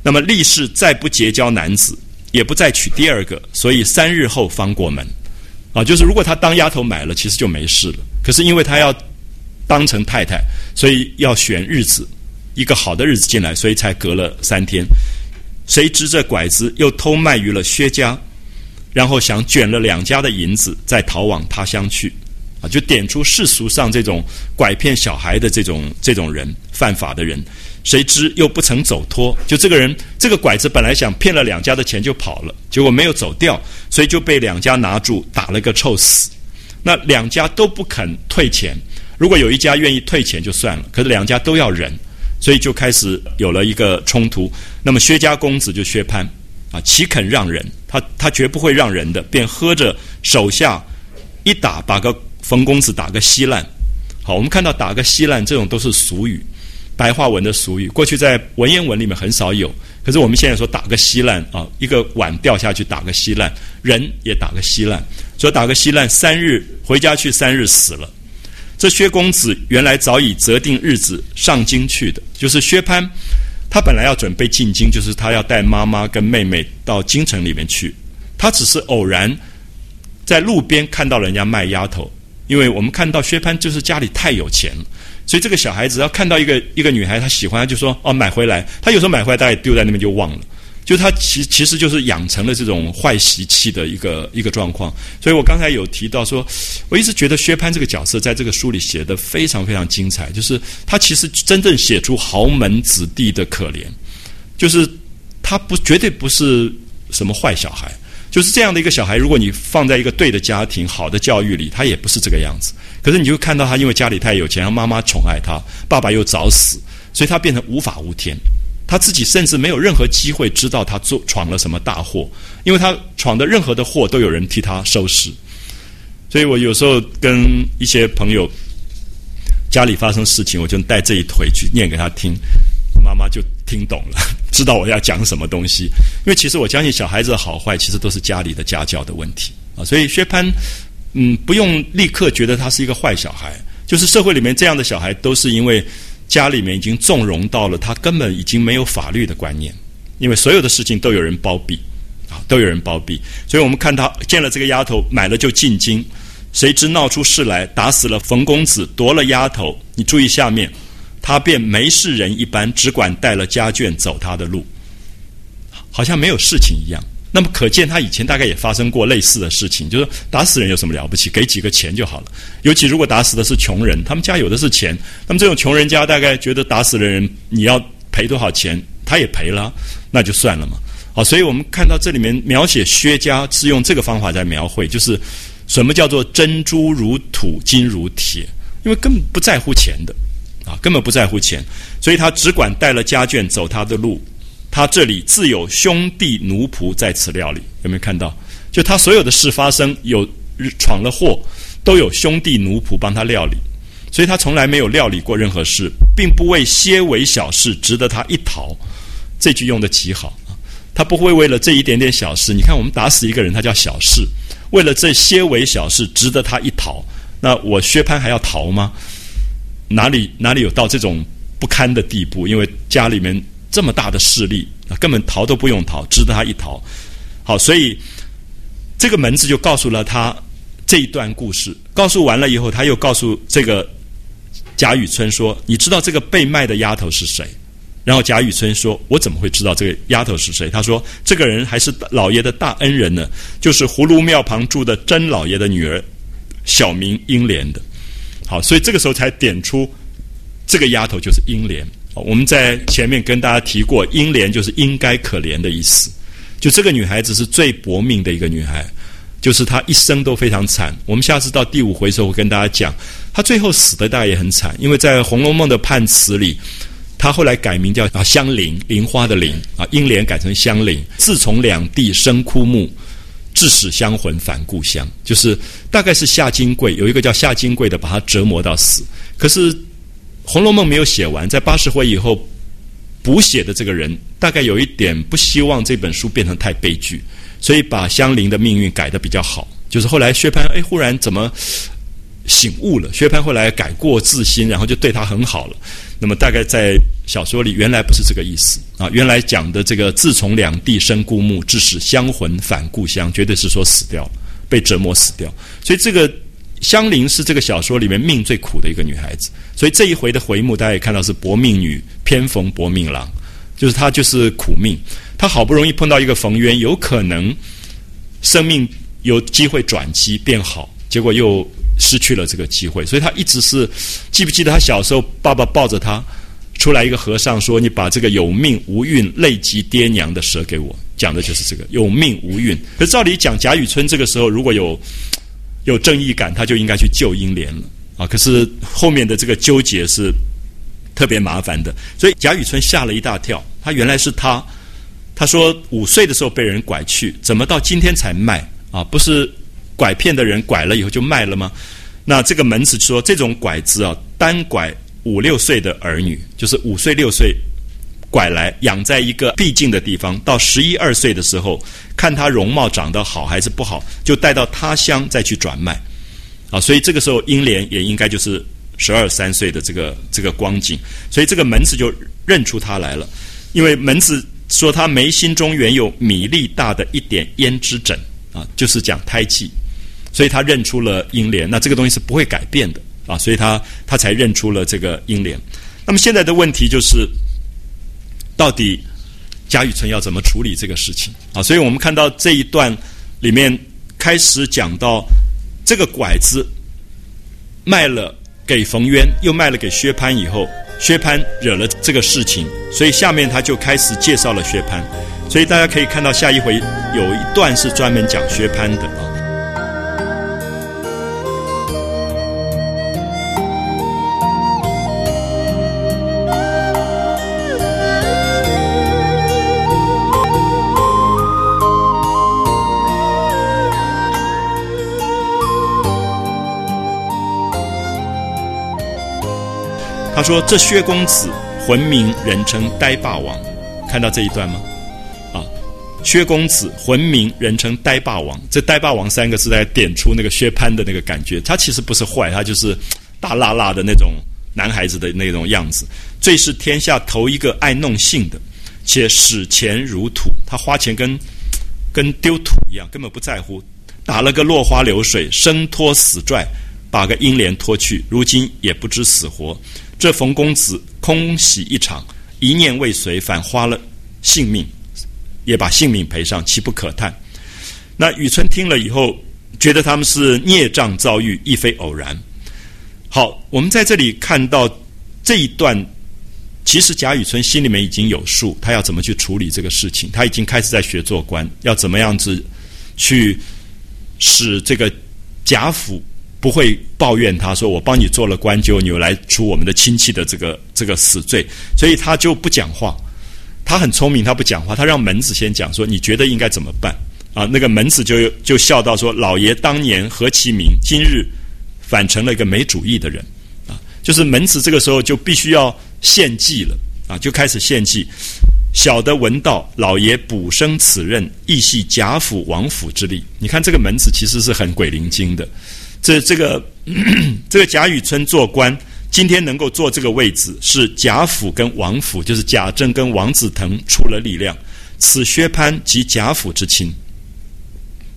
那么立誓再不结交男子，也不再娶第二个，所以三日后方过门。啊，就是如果他当丫头买了，其实就没事了。可是因为他要当成太太，所以要选日子，一个好的日子进来，所以才隔了三天。谁知这拐子又偷卖于了薛家，然后想卷了两家的银子，再逃往他乡去。啊，就点出世俗上这种拐骗小孩的这种这种人，犯法的人。谁知又不曾走脱，就这个人，这个拐子本来想骗了两家的钱就跑了，结果没有走掉，所以就被两家拿住打了个臭死。那两家都不肯退钱，如果有一家愿意退钱就算了，可是两家都要忍，所以就开始有了一个冲突。那么薛家公子就薛蟠啊，岂肯让人？他他绝不会让人的，便喝着手下一打，把个冯公子打个稀烂。好，我们看到打个稀烂这种都是俗语。白话文的俗语，过去在文言文里面很少有。可是我们现在说打个稀烂啊，一个碗掉下去打个稀烂，人也打个稀烂，说打个稀烂，三日回家去，三日死了。这薛公子原来早已择定日子上京去的，就是薛蟠，他本来要准备进京，就是他要带妈妈跟妹妹到京城里面去。他只是偶然在路边看到人家卖丫头，因为我们看到薛蟠就是家里太有钱了。所以这个小孩子要看到一个一个女孩，他喜欢，他就说哦买回来。他有时候买回来，大概丢在那边就忘了。就他其其实就是养成了这种坏习气的一个一个状况。所以我刚才有提到说，我一直觉得薛蟠这个角色在这个书里写的非常非常精彩。就是他其实真正写出豪门子弟的可怜，就是他不绝对不是什么坏小孩。就是这样的一个小孩，如果你放在一个对的家庭、好的教育里，他也不是这个样子。可是你就看到他，因为家里太有钱，妈妈宠爱他，爸爸又早死，所以他变成无法无天。他自己甚至没有任何机会知道他做闯了什么大祸，因为他闯的任何的祸都有人替他收拾。所以我有时候跟一些朋友家里发生事情，我就带这一腿去念给他听，妈妈就听懂了，知道我要讲什么东西。因为其实我相信小孩子的好坏，其实都是家里的家教的问题啊。所以薛蟠，嗯，不用立刻觉得他是一个坏小孩，就是社会里面这样的小孩，都是因为家里面已经纵容到了他根本已经没有法律的观念，因为所有的事情都有人包庇啊，都有人包庇。所以我们看他见了这个丫头，买了就进京。谁知闹出事来，打死了冯公子，夺了丫头。你注意下面，他便没事人一般，只管带了家眷走他的路，好像没有事情一样。那么可见他以前大概也发生过类似的事情，就是打死人有什么了不起？给几个钱就好了。尤其如果打死的是穷人，他们家有的是钱，那么这种穷人家大概觉得打死的人你要赔多少钱，他也赔了，那就算了嘛。好，所以我们看到这里面描写薛家是用这个方法在描绘，就是。什么叫做珍珠如土，金如铁？因为根本不在乎钱的，啊，根本不在乎钱，所以他只管带了家眷走他的路。他这里自有兄弟奴仆在此料理，有没有看到？就他所有的事发生，有闯了祸，都有兄弟奴仆帮他料理，所以他从来没有料理过任何事，并不为些微小事值得他一逃。这句用的极好，他不会为了这一点点小事。你看，我们打死一个人，他叫小事。为了这些微小事，值得他一逃？那我薛蟠还要逃吗？哪里哪里有到这种不堪的地步？因为家里面这么大的势力，根本逃都不用逃，值得他一逃。好，所以这个门子就告诉了他这一段故事。告诉完了以后，他又告诉这个贾雨村说：“你知道这个被卖的丫头是谁？”然后贾雨村说：“我怎么会知道这个丫头是谁？”他说：“这个人还是老爷的大恩人呢，就是葫芦庙旁住的甄老爷的女儿，小名英莲的。”好，所以这个时候才点出这个丫头就是英莲。我们在前面跟大家提过，英莲就是应该可怜的意思。就这个女孩子是最薄命的一个女孩，就是她一生都非常惨。我们下次到第五回的时候会跟大家讲，她最后死的大概也很惨，因为在《红楼梦》的判词里。她后来改名叫啊香菱，菱花的菱啊，英莲改成香菱。自从两地生枯木，致使香魂返故乡。就是大概是夏金桂有一个叫夏金桂的，把她折磨到死。可是《红楼梦》没有写完，在八十回以后补写的这个人，大概有一点不希望这本书变成太悲剧，所以把香菱的命运改的比较好。就是后来薛蟠哎，忽然怎么醒悟了？薛蟠后来改过自新，然后就对他很好了。那么大概在小说里原来不是这个意思啊，原来讲的这个自从两地生故木，致使香魂返故乡，绝对是说死掉，被折磨死掉。所以这个香菱是这个小说里面命最苦的一个女孩子。所以这一回的回目大家也看到是薄命女偏逢薄命郎，就是她就是苦命，她好不容易碰到一个冯渊，有可能生命有机会转机变好，结果又。失去了这个机会，所以她一直是记不记得她小时候，爸爸抱着她出来，一个和尚说：“你把这个有命无运、累及爹娘的蛇给我。”讲的就是这个有命无运。可照理讲，贾雨村这个时候如果有有正义感，他就应该去救英莲了啊。可是后面的这个纠结是特别麻烦的，所以贾雨村吓了一大跳。他原来是他，他说五岁的时候被人拐去，怎么到今天才卖啊？不是。拐骗的人拐了以后就卖了吗？那这个门子说，这种拐子啊，单拐五六岁的儿女，就是五岁六岁拐来养在一个僻静的地方，到十一二岁的时候，看他容貌长得好还是不好，就带到他乡再去转卖。啊，所以这个时候英莲也应该就是十二三岁的这个这个光景，所以这个门子就认出他来了，因为门子说他眉心中原有米粒大的一点胭脂疹啊，就是讲胎记。所以他认出了英莲，那这个东西是不会改变的啊，所以他他才认出了这个英莲。那么现在的问题就是，到底贾雨村要怎么处理这个事情啊？所以我们看到这一段里面开始讲到这个拐子卖了给冯渊，又卖了给薛蟠以后，薛蟠惹了这个事情，所以下面他就开始介绍了薛蟠。所以大家可以看到下一回有一段是专门讲薛蟠的啊。说：“这薛公子浑名，人称呆霸王。”看到这一段吗？啊，薛公子浑名，人称呆霸王。这呆霸王三个字在点出那个薛蟠的那个感觉。他其实不是坏，他就是大辣辣的那种男孩子的那种样子。最是天下头一个爱弄性的，且使钱如土。他花钱跟跟丢土一样，根本不在乎。打了个落花流水，生拖死拽，把个英莲拖去，如今也不知死活。这冯公子空喜一场，一念未遂，反花了性命，也把性命赔上，岂不可叹？那雨村听了以后，觉得他们是孽障遭遇，亦非偶然。好，我们在这里看到这一段，其实贾雨村心里面已经有数，他要怎么去处理这个事情。他已经开始在学做官，要怎么样子去使这个贾府。不会抱怨他说我帮你做了官，就你又来出我们的亲戚的这个这个死罪，所以他就不讲话。他很聪明，他不讲话，他让门子先讲说你觉得应该怎么办啊？那个门子就就笑道说老爷当年何其明，今日反成了一个没主意的人啊！就是门子这个时候就必须要献计了啊，就开始献计。小的闻道，老爷补升此任，亦系贾府王府之力。你看这个门子其实是很鬼灵精的。这这个 这个贾雨村做官，今天能够坐这个位置，是贾府跟王府，就是贾政跟王子腾出了力量。此薛蟠即贾府之亲，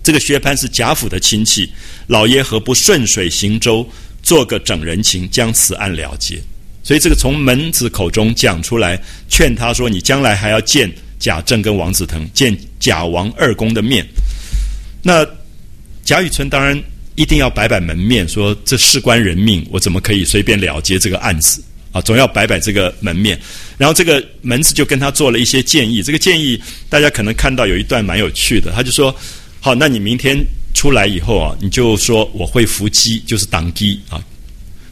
这个薛蟠是贾府的亲戚，老爷何不顺水行舟，做个整人情，将此案了结？所以这个从门子口中讲出来，劝他说：“你将来还要见贾政跟王子腾，见贾王二公的面。”那贾雨村当然。一定要摆摆门面，说这事关人命，我怎么可以随便了结这个案子啊？总要摆摆这个门面。然后这个门子就跟他做了一些建议。这个建议大家可能看到有一段蛮有趣的，他就说：“好，那你明天出来以后啊，你就说我会伏击，就是挡击啊。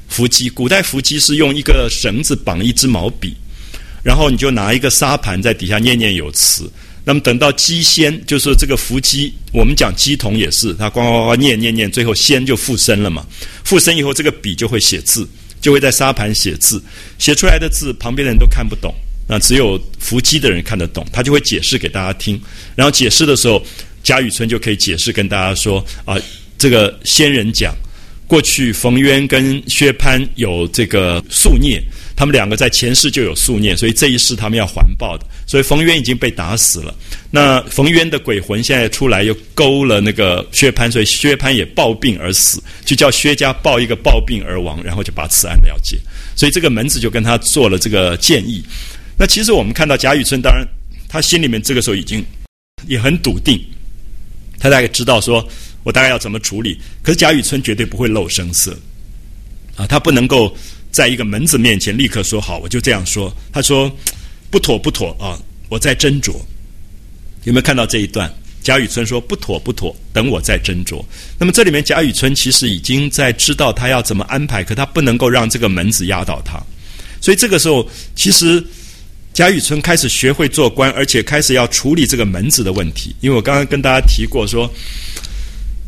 伏击，古代伏击是用一个绳子绑一支毛笔，然后你就拿一个沙盘在底下念念有词。”那么等到鸡仙，就是这个伏鸡，我们讲鸡童也是，他呱呱呱念念念，最后仙就附身了嘛。附身以后，这个笔就会写字，就会在沙盘写字，写出来的字旁边的人都看不懂，那只有伏鸡的人看得懂，他就会解释给大家听。然后解释的时候，贾雨村就可以解释跟大家说啊，这个仙人讲，过去冯渊跟薛蟠有这个宿孽。他们两个在前世就有宿孽，所以这一世他们要还报的。所以冯渊已经被打死了，那冯渊的鬼魂现在出来又勾了那个薛蟠，所以薛蟠也暴病而死，就叫薛家报一个暴病而亡，然后就把此案了结。所以这个门子就跟他做了这个建议。那其实我们看到贾雨村，当然他心里面这个时候已经也很笃定，他大概知道说我大概要怎么处理。可是贾雨村绝对不会露声色啊，他不能够。在一个门子面前，立刻说好，我就这样说。他说：“不妥，不妥啊！我在斟酌。”有没有看到这一段？贾雨村说：“不妥，不妥，等我再斟酌。”那么这里面，贾雨村其实已经在知道他要怎么安排，可他不能够让这个门子压倒他。所以这个时候，其实贾雨村开始学会做官，而且开始要处理这个门子的问题。因为我刚刚跟大家提过，说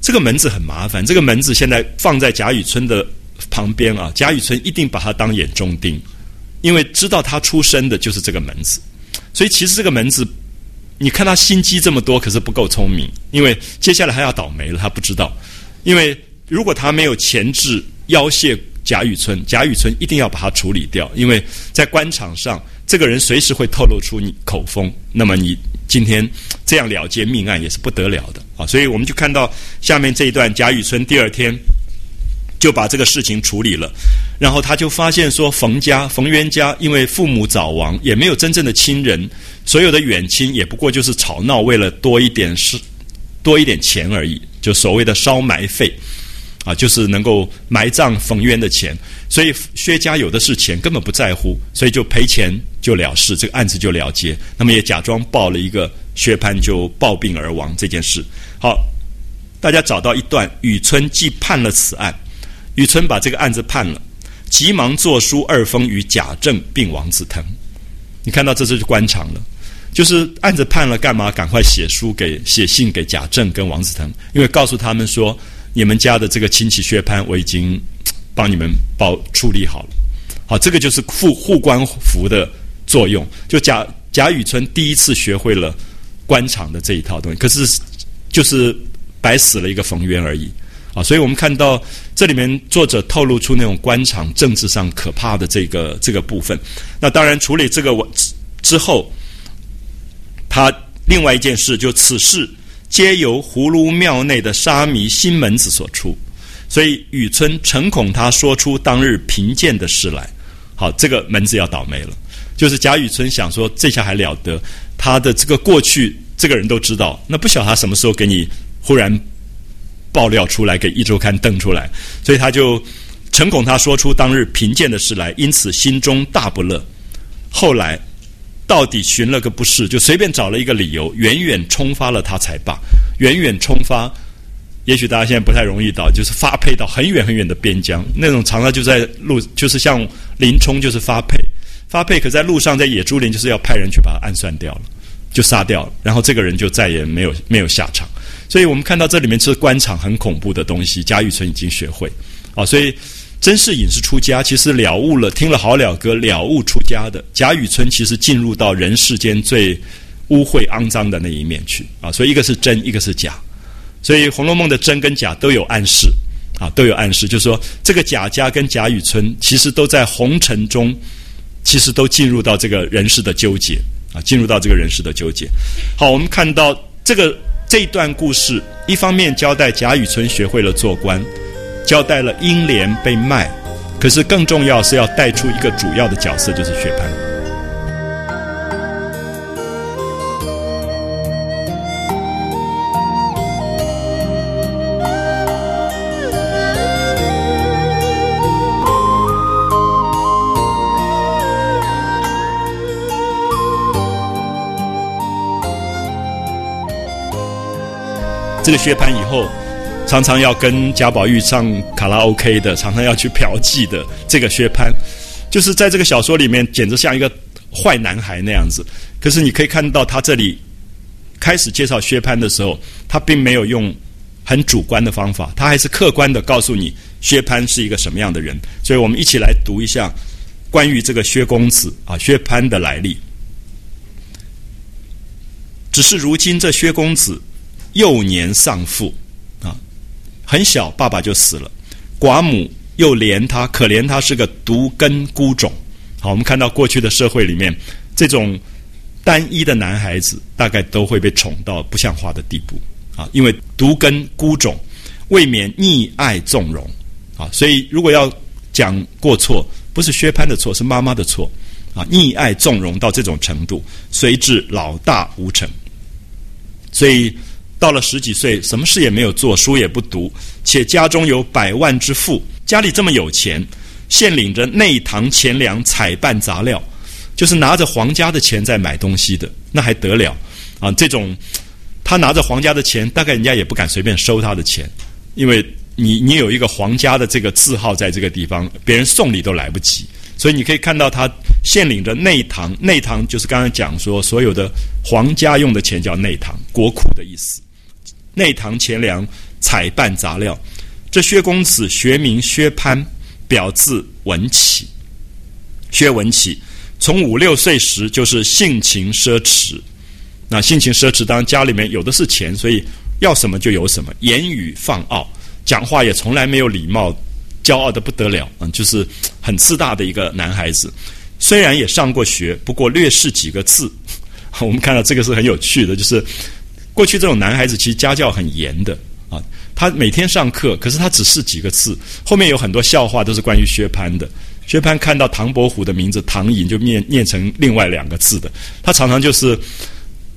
这个门子很麻烦。这个门子现在放在贾雨村的。旁边啊，贾雨村一定把他当眼中钉，因为知道他出生的就是这个门子，所以其实这个门子，你看他心机这么多，可是不够聪明，因为接下来还要倒霉了，他不知道，因为如果他没有前置要挟贾雨村，贾雨村一定要把他处理掉，因为在官场上，这个人随时会透露出你口风，那么你今天这样了结命案也是不得了的啊，所以我们就看到下面这一段，贾雨村第二天。就把这个事情处理了，然后他就发现说，冯家、冯渊家因为父母早亡，也没有真正的亲人，所有的远亲也不过就是吵闹，为了多一点是多一点钱而已，就所谓的烧埋费，啊，就是能够埋葬冯渊的钱。所以薛家有的是钱，根本不在乎，所以就赔钱就了事，这个案子就了结。那么也假装报了一个薛蟠就暴病而亡这件事。好，大家找到一段，雨村既判了此案。雨村把这个案子判了，急忙作书二封与贾政并王子腾。你看到这就是官场了，就是案子判了，干嘛？赶快写书给写信给贾政跟王子腾，因为告诉他们说，你们家的这个亲戚薛蟠，我已经帮你们包处理好了。好，这个就是护护官符的作用。就贾贾雨村第一次学会了官场的这一套东西，可是就是白死了一个冯渊而已。啊，所以我们看到这里面作者透露出那种官场政治上可怕的这个这个部分。那当然处理这个之后，他另外一件事就此事皆由葫芦庙内的沙弥新门子所出，所以雨村诚恐他说出当日贫贱的事来。好，这个门子要倒霉了。就是贾雨村想说，这下还了得？他的这个过去，这个人都知道，那不晓得他什么时候给你忽然。爆料出来给一周刊登出来，所以他就诚恐他说出当日贫贱的事来，因此心中大不乐。后来到底寻了个不是，就随便找了一个理由，远远冲发了他才罢。远远冲发，也许大家现在不太容易到，就是发配到很远很远的边疆，那种常常就在路，就是像林冲，就是发配，发配可在路上，在野猪林，就是要派人去把他暗算掉了，就杀掉了，然后这个人就再也没有没有下场。所以我们看到这里面是官场很恐怖的东西，贾雨村已经学会，啊，所以甄士隐是出家，其实了悟了，听了好了歌，了悟出家的。贾雨村其实进入到人世间最污秽肮脏的那一面去，啊，所以一个是真，一个是假，所以《红楼梦》的真跟假都有暗示，啊，都有暗示，就是说这个贾家跟贾雨村其实都在红尘中，其实都进入到这个人世的纠结，啊，进入到这个人世的纠结。好，我们看到这个。这一段故事，一方面交代贾雨村学会了做官，交代了英莲被卖，可是更重要是要带出一个主要的角色，就是薛蟠。这个薛蟠以后常常要跟贾宝玉唱卡拉 OK 的，常常要去嫖妓的。这个薛蟠，就是在这个小说里面，简直像一个坏男孩那样子。可是你可以看到，他这里开始介绍薛蟠的时候，他并没有用很主观的方法，他还是客观的告诉你薛蟠是一个什么样的人。所以我们一起来读一下关于这个薛公子啊，薛蟠的来历。只是如今这薛公子。幼年丧父，啊，很小爸爸就死了，寡母又怜他，可怜他是个独根孤种。好，我们看到过去的社会里面，这种单一的男孩子，大概都会被宠到不像话的地步啊，因为独根孤种，未免溺爱纵容啊。所以，如果要讲过错，不是薛蟠的错，是妈妈的错啊，溺爱纵容到这种程度，随至老大无成，所以。到了十几岁，什么事也没有做，书也不读，且家中有百万之富，家里这么有钱，现领着内堂钱粮采办杂料，就是拿着皇家的钱在买东西的，那还得了啊？这种他拿着皇家的钱，大概人家也不敢随便收他的钱，因为你你有一个皇家的这个字号在这个地方，别人送礼都来不及。所以你可以看到他现领着内堂，内堂就是刚才讲说所有的皇家用的钱叫内堂，国库的意思。内堂钱粮采办杂料，这薛公子学名薛蟠，表字文起。薛文起从五六岁时就是性情奢侈，那性情奢侈，当然家里面有的是钱，所以要什么就有什么，言语放傲，讲话也从来没有礼貌，骄傲的不得了，嗯，就是很自大的一个男孩子。虽然也上过学，不过略识几个字。我们看到这个是很有趣的，就是。过去这种男孩子其实家教很严的啊，他每天上课，可是他只是几个字，后面有很多笑话都是关于薛蟠的。薛蟠看到唐伯虎的名字唐寅就念念成另外两个字的，他常常就是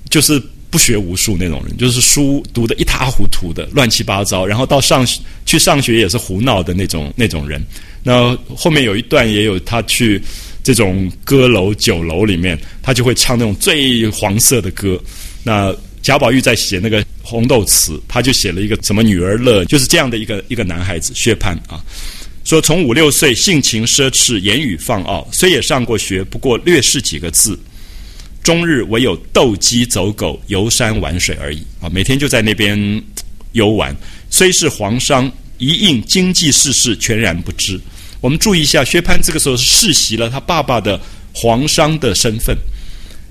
就是不学无术那种人，就是书读的一塌糊涂的乱七八糟，然后到上去上学也是胡闹的那种那种人。那后面有一段也有他去这种歌楼酒楼里面，他就会唱那种最黄色的歌，那。贾宝玉在写那个《红豆词》，他就写了一个什么“女儿乐”，就是这样的一个一个男孩子薛蟠啊。说从五六岁性情奢侈，言语放傲，虽也上过学，不过略识几个字，终日唯有斗鸡走狗、游山玩水而已啊。每天就在那边游玩，虽是皇商，一应经济世事全然不知，我们注意一下，薛蟠这个时候是世袭了他爸爸的皇商的身份，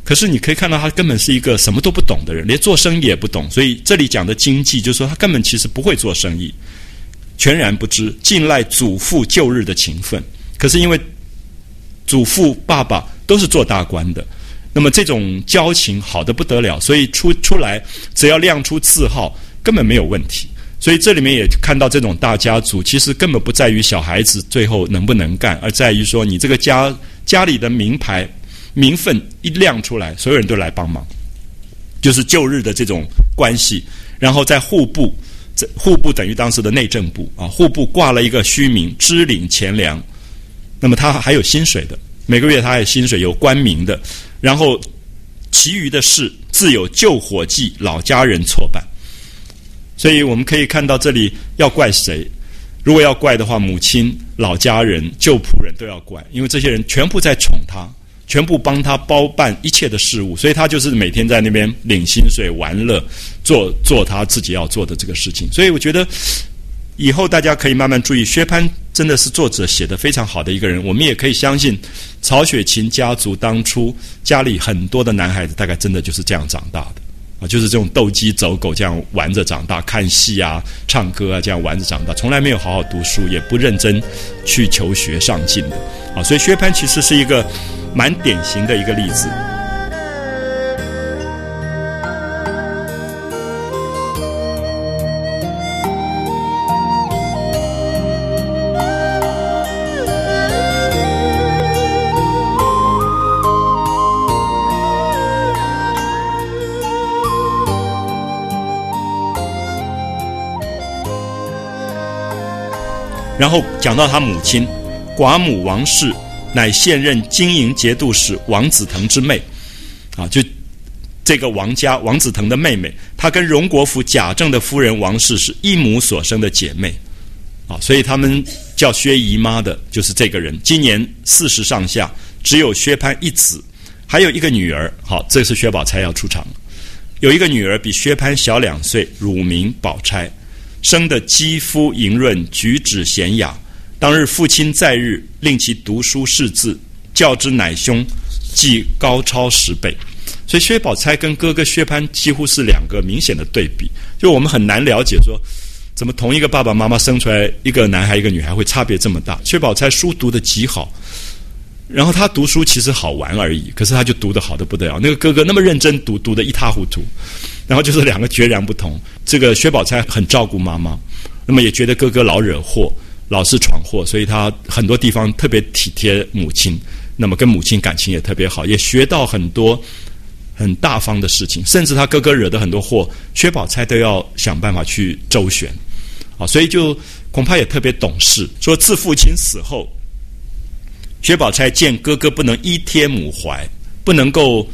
可是你可以看到他根本是一个什么都不懂的人，连做生意也不懂。所以这里讲的经济，就是说他根本其实不会做生意，全然不知，尽赖祖父旧日的情分。可是因为祖父、爸爸都是做大官的，那么这种交情好的不得了，所以出出来只要亮出字号，根本没有问题。所以这里面也看到这种大家族，其实根本不在于小孩子最后能不能干，而在于说你这个家家里的名牌名分一亮出来，所有人都来帮忙，就是旧日的这种关系。然后在户部，这户部等于当时的内政部啊，户部挂了一个虚名，支领钱粮。那么他还有薪水的，每个月他还有薪水，有官名的。然后其余的事自有旧伙计、老家人错办。所以我们可以看到，这里要怪谁？如果要怪的话，母亲、老家人、旧仆人都要怪，因为这些人全部在宠他，全部帮他包办一切的事物，所以他就是每天在那边领薪水、玩乐，做做他自己要做的这个事情。所以我觉得，以后大家可以慢慢注意，薛蟠真的是作者写的非常好的一个人。我们也可以相信，曹雪芹家族当初家里很多的男孩子，大概真的就是这样长大的。啊，就是这种斗鸡走狗这样玩着长大，看戏啊、唱歌啊这样玩着长大，从来没有好好读书，也不认真去求学上进的。啊，所以薛蟠其实是一个蛮典型的一个例子。然后讲到他母亲，寡母王氏，乃现任经营节度使王子腾之妹，啊，就这个王家王子腾的妹妹，她跟荣国府贾政的夫人王氏是一母所生的姐妹，啊，所以他们叫薛姨妈的，就是这个人，今年四十上下，只有薛蟠一子，还有一个女儿，好，这是薛宝钗要出场，有一个女儿比薛蟠小两岁，乳名宝钗。生的肌肤莹润，举止娴雅。当日父亲在日，令其读书识字，教之乃兄，即高超十倍。所以薛宝钗跟哥哥薛蟠几乎是两个明显的对比。就我们很难了解说，怎么同一个爸爸妈妈生出来一个男孩一个女孩会差别这么大？薛宝钗书读的极好，然后他读书其实好玩而已，可是他就读的好的不得了。那个哥哥那么认真读，读得一塌糊涂。然后就是两个截然不同。这个薛宝钗很照顾妈妈，那么也觉得哥哥老惹祸，老是闯祸，所以他很多地方特别体贴母亲，那么跟母亲感情也特别好，也学到很多很大方的事情。甚至他哥哥惹的很多祸，薛宝钗都要想办法去周旋。啊，所以就恐怕也特别懂事。说自父亲死后，薛宝钗见哥哥不能依贴母怀，不能够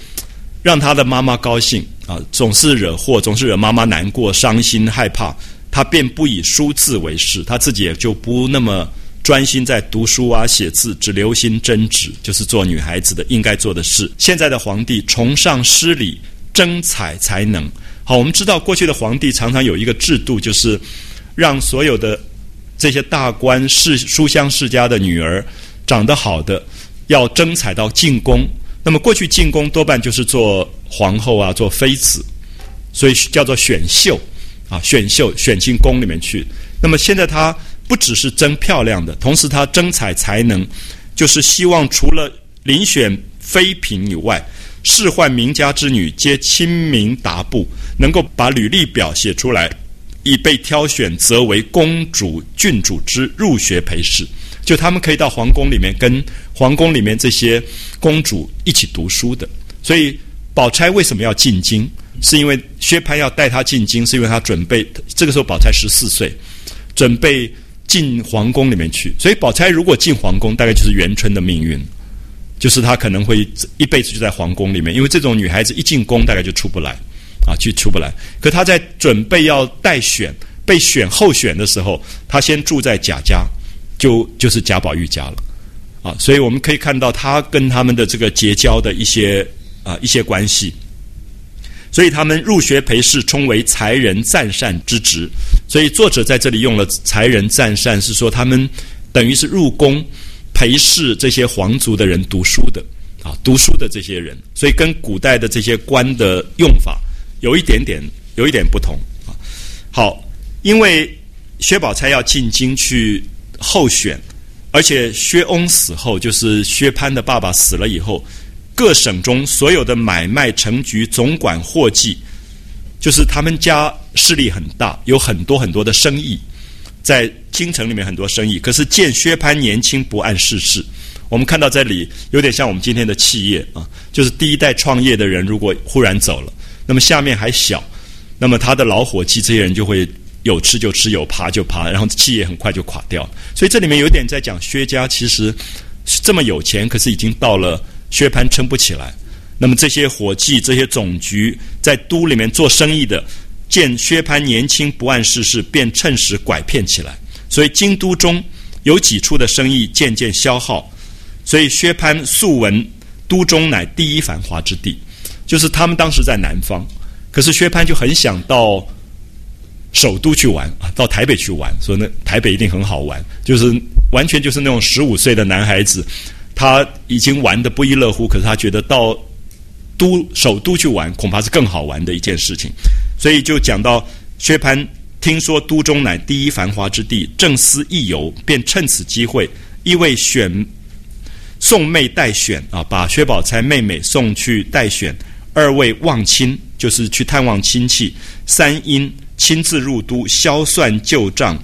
让他的妈妈高兴。啊，总是惹祸，总是惹妈妈难过、伤心、害怕，他便不以书字为事，他自己也就不那么专心在读书啊、写字，只留心针纸，就是做女孩子的应该做的事。现在的皇帝崇尚诗礼，征采才能。好，我们知道过去的皇帝常常有一个制度，就是让所有的这些大官世书香世家的女儿长得好的，要征采到进宫。那么过去进宫多半就是做皇后啊，做妃子，所以叫做选秀啊，选秀选进宫里面去。那么现在他不只是争漂亮的，同时他争采才能，就是希望除了遴选妃嫔以外，仕宦名家之女皆亲民达布，能够把履历表写出来，以被挑选，则为公主、郡主之入学陪侍。就他们可以到皇宫里面跟皇宫里面这些公主一起读书的，所以宝钗为什么要进京？是因为薛蟠要带她进京，是因为她准备这个时候宝钗十四岁，准备进皇宫里面去。所以宝钗如果进皇宫，大概就是元春的命运，就是她可能会一辈子就在皇宫里面，因为这种女孩子一进宫大概就出不来啊，就出不来。可她在准备要待选、被选候选的时候，她先住在贾家。就就是贾宝玉家了，啊，所以我们可以看到他跟他们的这个结交的一些啊一些关系，所以他们入学陪侍，称为才人赞善之职。所以作者在这里用了才人赞善，是说他们等于是入宫陪侍这些皇族的人读书的啊，读书的这些人，所以跟古代的这些官的用法有一点点有一点不同啊。好，因为薛宝钗要进京去候选，而且薛翁死后，就是薛蟠的爸爸死了以后，各省中所有的买卖成局总管货计，就是他们家势力很大，有很多很多的生意。在京城里面很多生意，可是见薛蟠年轻不谙世事。我们看到这里有点像我们今天的企业啊，就是第一代创业的人如果忽然走了，那么下面还小，那么他的老伙计这些人就会有吃就吃，有爬就爬，然后企业很快就垮掉。所以这里面有点在讲薛家其实这么有钱，可是已经到了薛蟠撑不起来。那么这些伙计、这些总局在都里面做生意的。见薛蟠年轻不谙世事，便趁时拐骗起来。所以京都中有几处的生意渐渐消耗。所以薛蟠素闻都中乃第一繁华之地，就是他们当时在南方，可是薛蟠就很想到首都去玩啊，到台北去玩，说那台北一定很好玩，就是完全就是那种十五岁的男孩子，他已经玩的不亦乐乎，可是他觉得到都首都去玩，恐怕是更好玩的一件事情。所以就讲到薛蟠听说都中乃第一繁华之地，正思一游，便趁此机会，意为选送妹待选啊，把薛宝钗妹妹送去待选。二位望亲，就是去探望亲戚。三因亲自入都，销算旧账。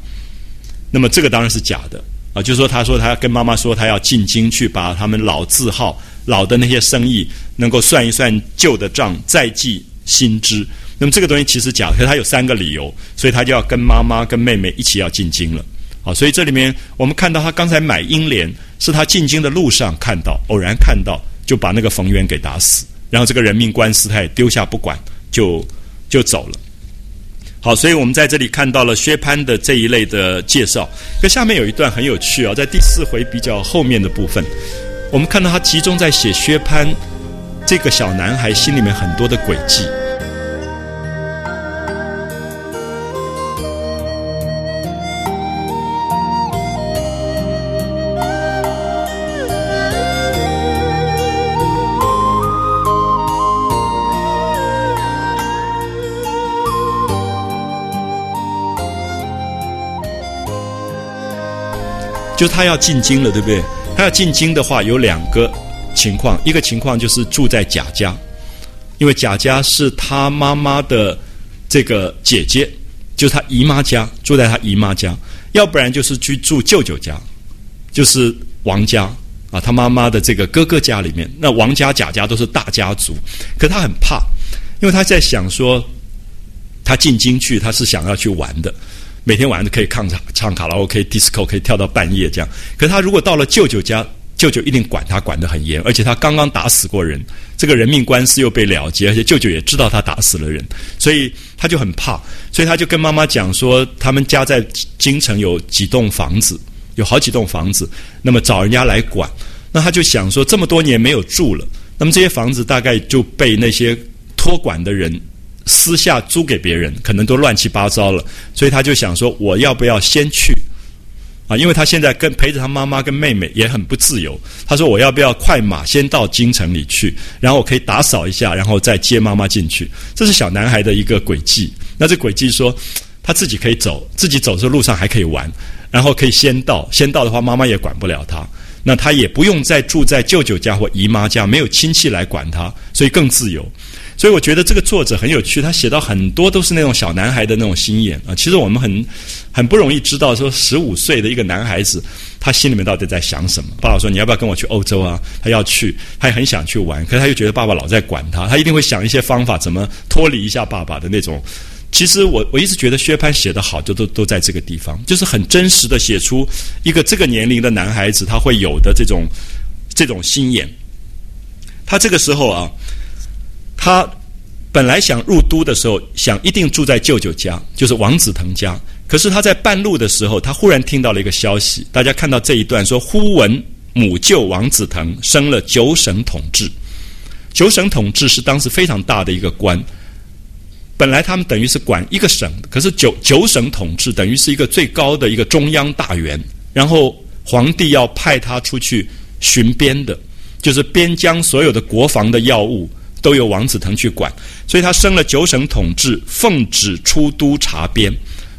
那么这个当然是假的啊，就是说他说他跟妈妈说他要进京去，把他们老字号、老的那些生意能够算一算旧的账，再记新支。那么这个东西其实假，可是他有三个理由，所以他就要跟妈妈、跟妹妹一起要进京了。好，所以这里面我们看到他刚才买英莲，是他进京的路上看到，偶然看到，就把那个冯渊给打死，然后这个人命官司他也丢下不管，就就走了。好，所以我们在这里看到了薛蟠的这一类的介绍。可下面有一段很有趣啊，在第四回比较后面的部分，我们看到他集中在写薛蟠这个小男孩心里面很多的轨迹。就他要进京了，对不对？他要进京的话，有两个情况。一个情况就是住在贾家，因为贾家是他妈妈的这个姐姐，就是他姨妈家，住在他姨妈家。要不然就是去住舅舅家，就是王家啊，他妈妈的这个哥哥家里面。那王家、贾家都是大家族，可他很怕，因为他在想说，他进京去，他是想要去玩的。每天晚上都可以唱唱卡拉 OK、disco，可以跳到半夜这样。可是他如果到了舅舅家，舅舅一定管他管得很严，而且他刚刚打死过人，这个人命官司又被了结，而且舅舅也知道他打死了人，所以他就很怕，所以他就跟妈妈讲说，他们家在京城有几栋房子，有好几栋房子，那么找人家来管。那他就想说，这么多年没有住了，那么这些房子大概就被那些托管的人。私下租给别人，可能都乱七八糟了，所以他就想说，我要不要先去？啊，因为他现在跟陪着他妈妈跟妹妹也很不自由。他说，我要不要快马先到京城里去，然后我可以打扫一下，然后再接妈妈进去。这是小男孩的一个轨迹。那这轨迹说，他自己可以走，自己走这路上还可以玩，然后可以先到，先到的话，妈妈也管不了他。那他也不用再住在舅舅家或姨妈家，没有亲戚来管他，所以更自由。所以我觉得这个作者很有趣，他写到很多都是那种小男孩的那种心眼啊。其实我们很很不容易知道，说十五岁的一个男孩子，他心里面到底在想什么。爸爸说你要不要跟我去欧洲啊？他要去，他也很想去玩，可是他又觉得爸爸老在管他，他一定会想一些方法，怎么脱离一下爸爸的那种。其实我我一直觉得薛蟠写的好，就都都在这个地方，就是很真实的写出一个这个年龄的男孩子他会有的这种这种心眼。他这个时候啊。他本来想入都的时候，想一定住在舅舅家，就是王子腾家。可是他在半路的时候，他忽然听到了一个消息。大家看到这一段说：“忽闻母舅王子腾升了九省统治。九省统治是当时非常大的一个官。本来他们等于是管一个省，可是九九省统治等于是一个最高的一个中央大员。然后皇帝要派他出去巡边的，就是边疆所有的国防的要务都由王子腾去管，所以他升了九省统治，奉旨出都查边，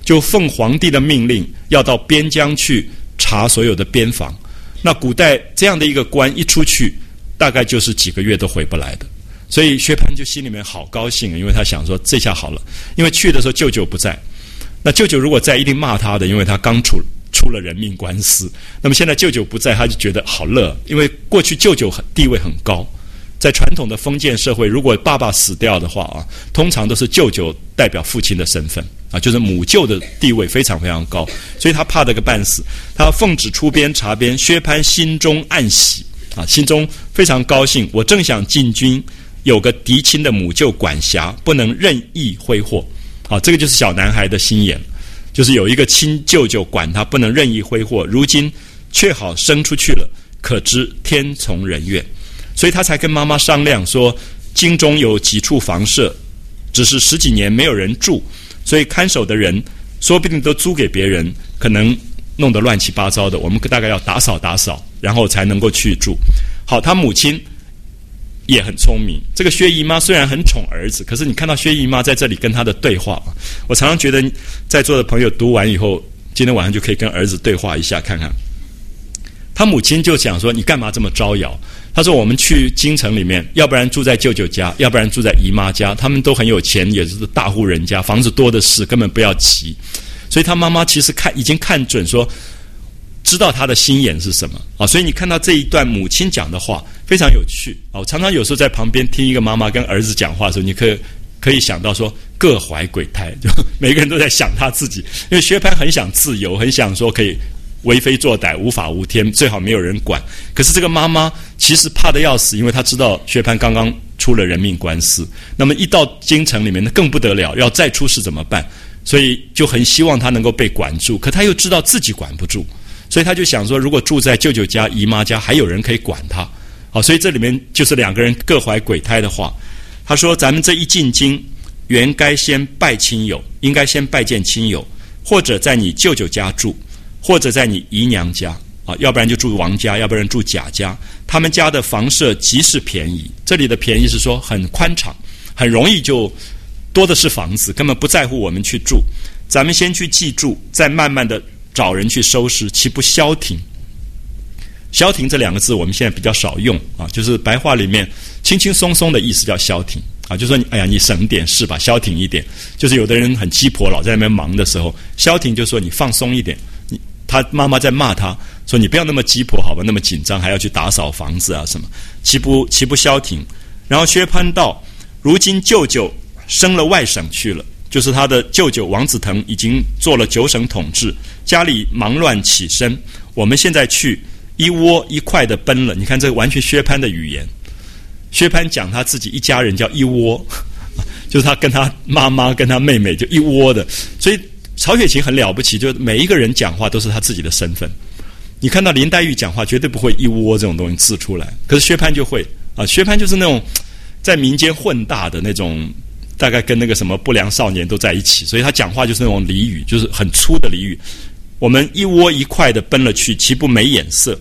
就奉皇帝的命令要到边疆去查所有的边防。那古代这样的一个官一出去，大概就是几个月都回不来的。所以薛蟠就心里面好高兴，因为他想说这下好了，因为去的时候舅舅不在，那舅舅如果在，一定骂他的，因为他刚出出了人命官司。那么现在舅舅不在，他就觉得好乐，因为过去舅舅很地位很高，在传统的封建社会，如果爸爸死掉的话啊，通常都是舅舅代表父亲的身份啊，就是母舅的地位非常非常高，所以他怕得个半死。他奉旨出边查边，薛蟠心中暗喜啊，心中非常高兴。我正想进军。有个嫡亲的母舅管辖，不能任意挥霍。啊，这个就是小男孩的心眼，就是有一个亲舅舅管他，不能任意挥霍。如今却好生出去了，可知天从人愿，所以他才跟妈妈商量说：京中有几处房舍，只是十几年没有人住，所以看守的人说不定都租给别人，可能弄得乱七八糟的。我们大概要打扫打扫，然后才能够去住。好，他母亲。也很聪明。这个薛姨妈虽然很宠儿子，可是你看到薛姨妈在这里跟他的对话，我常常觉得在座的朋友读完以后，今天晚上就可以跟儿子对话一下，看看。他母亲就讲说：“你干嘛这么招摇？”他说：“我们去京城里面，要不然住在舅舅家，要不然住在姨妈家。他们都很有钱，也是大户人家，房子多的是，根本不要急。所以他妈妈其实看已经看准说。”知道他的心眼是什么啊？所以你看到这一段母亲讲的话非常有趣啊！我常常有时候在旁边听一个妈妈跟儿子讲话的时候，你可以可以想到说各怀鬼胎，就每个人都在想他自己。因为薛蟠很想自由，很想说可以为非作歹、无法无天，最好没有人管。可是这个妈妈其实怕的要死，因为她知道薛蟠刚刚出了人命官司，那么一到京城里面，那更不得了，要再出事怎么办？所以就很希望他能够被管住，可他又知道自己管不住。所以他就想说，如果住在舅舅家、姨妈家，还有人可以管他。好，所以这里面就是两个人各怀鬼胎的话。他说：“咱们这一进京，原该先拜亲友，应该先拜见亲友，或者在你舅舅家住，或者在你姨娘家啊，要不然就住王家，要不然住贾家。他们家的房舍极是便宜。这里的便宜是说很宽敞，很容易就多的是房子，根本不在乎我们去住。咱们先去记住，再慢慢的。”找人去收拾，岂不消停？消停这两个字，我们现在比较少用啊，就是白话里面轻轻松松的意思叫消停啊，就说你哎呀，你省点事吧，消停一点。就是有的人很鸡婆，老在那边忙的时候，消停就说你放松一点。他妈妈在骂他说你不要那么鸡婆好吧，那么紧张还要去打扫房子啊什么，岂不岂不消停？然后薛蟠道：如今舅舅升了外省去了。就是他的舅舅王子腾已经做了九省统治，家里忙乱起身。我们现在去一窝一块的奔了。你看，这完全薛蟠的语言。薛蟠讲他自己一家人叫一窝，就是他跟他妈妈跟他妹妹就一窝的。所以曹雪芹很了不起，就每一个人讲话都是他自己的身份。你看到林黛玉讲话绝对不会一窝这种东西字出来，可是薛蟠就会啊。薛蟠就是那种 在民间混大的那种。大概跟那个什么不良少年都在一起，所以他讲话就是那种俚语，就是很粗的俚语。我们一窝一块的奔了去，岂不没眼色？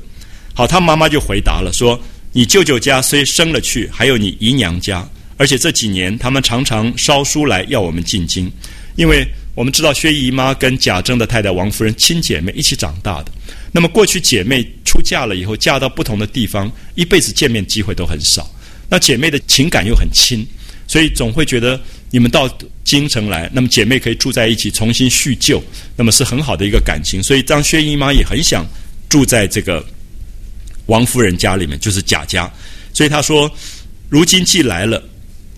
好，他妈妈就回答了，说：“你舅舅家虽生了去，还有你姨娘家，而且这几年他们常常烧书来要我们进京，因为我们知道薛姨妈跟贾政的太太王夫人亲姐妹一起长大的。那么过去姐妹出嫁了以后，嫁到不同的地方，一辈子见面机会都很少。那姐妹的情感又很亲。”所以总会觉得你们到京城来，那么姐妹可以住在一起，重新叙旧，那么是很好的一个感情。所以张薛姨妈也很想住在这个王夫人家里面，就是贾家。所以她说：“如今既来了，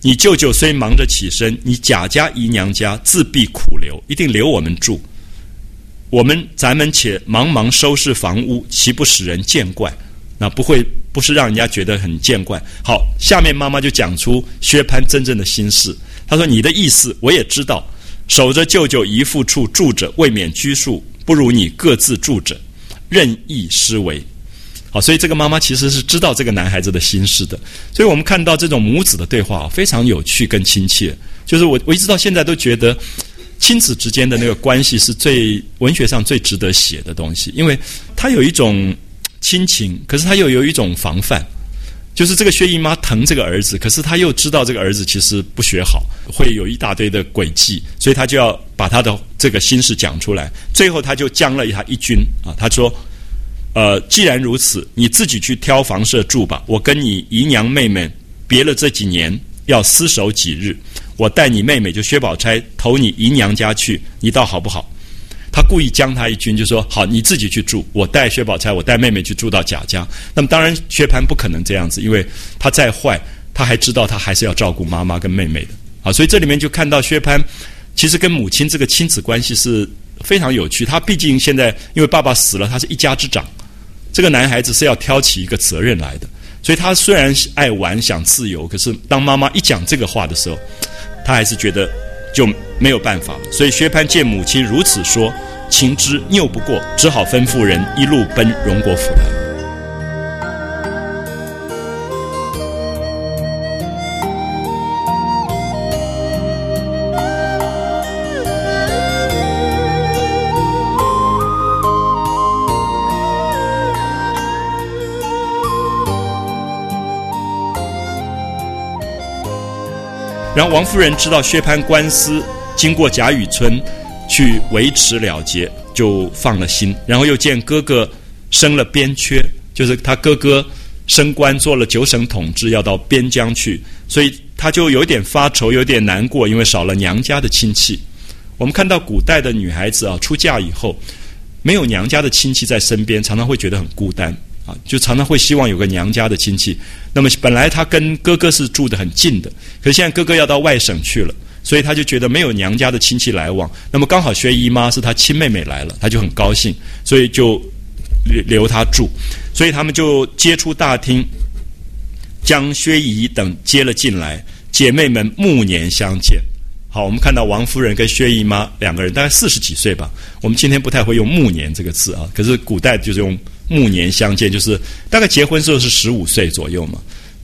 你舅舅虽忙着起身，你贾家姨娘家自必苦留，一定留我们住。我们咱们且忙忙收拾房屋，岂不使人见怪？”那不会不是让人家觉得很见怪。好，下面妈妈就讲出薛蟠真正的心事。她说：“你的意思我也知道，守着舅舅姨父处住着，未免拘束，不如你各自住着，任意施为。”所以这个妈妈其实是知道这个男孩子的心事的。所以我们看到这种母子的对话非常有趣跟亲切。就是我我一直到现在都觉得，亲子之间的那个关系是最文学上最值得写的东西，因为他有一种亲情，可是他又有一种防范。就是这个薛姨妈疼这个儿子，可是她又知道这个儿子其实不学好，会有一大堆的诡计，所以她就要把她的这个心事讲出来。最后，她就将了他一军啊，她说：“呃，既然如此，你自己去挑房舍住吧。我跟你姨娘妹妹别了这几年，要厮守几日。我带你妹妹就薛宝钗投你姨娘家去，你倒好不好？”他故意将他一军，就说：“好，你自己去住，我带薛宝钗，我带妹妹去住到贾家。那么当然，薛蟠不可能这样子，因为他再坏，他还知道他还是要照顾妈妈跟妹妹的。啊，所以这里面就看到薛蟠其实跟母亲这个亲子关系是非常有趣。他毕竟现在因为爸爸死了，他是一家之长，这个男孩子是要挑起一个责任来的。所以他虽然爱玩想自由，可是当妈妈一讲这个话的时候，他还是觉得。”就没有办法，所以薛蟠见母亲如此说，情之拗不过，只好吩咐人一路奔荣国府来。然后王夫人知道薛蟠官司经过贾雨村去维持了结，就放了心。然后又见哥哥升了边缺，就是他哥哥升官做了九省统治，要到边疆去，所以他就有点发愁，有点难过，因为少了娘家的亲戚。我们看到古代的女孩子啊，出嫁以后没有娘家的亲戚在身边，常常会觉得很孤单。啊，就常常会希望有个娘家的亲戚。那么本来他跟哥哥是住得很近的，可是现在哥哥要到外省去了，所以他就觉得没有娘家的亲戚来往。那么刚好薛姨妈是他亲妹妹来了，他就很高兴，所以就留留他住。所以他们就接出大厅，将薛姨等接了进来，姐妹们暮年相见。好，我们看到王夫人跟薛姨妈两个人大概四十几岁吧。我们今天不太会用暮年这个字啊，可是古代就是用。暮年相见，就是大概结婚时候是十五岁左右嘛。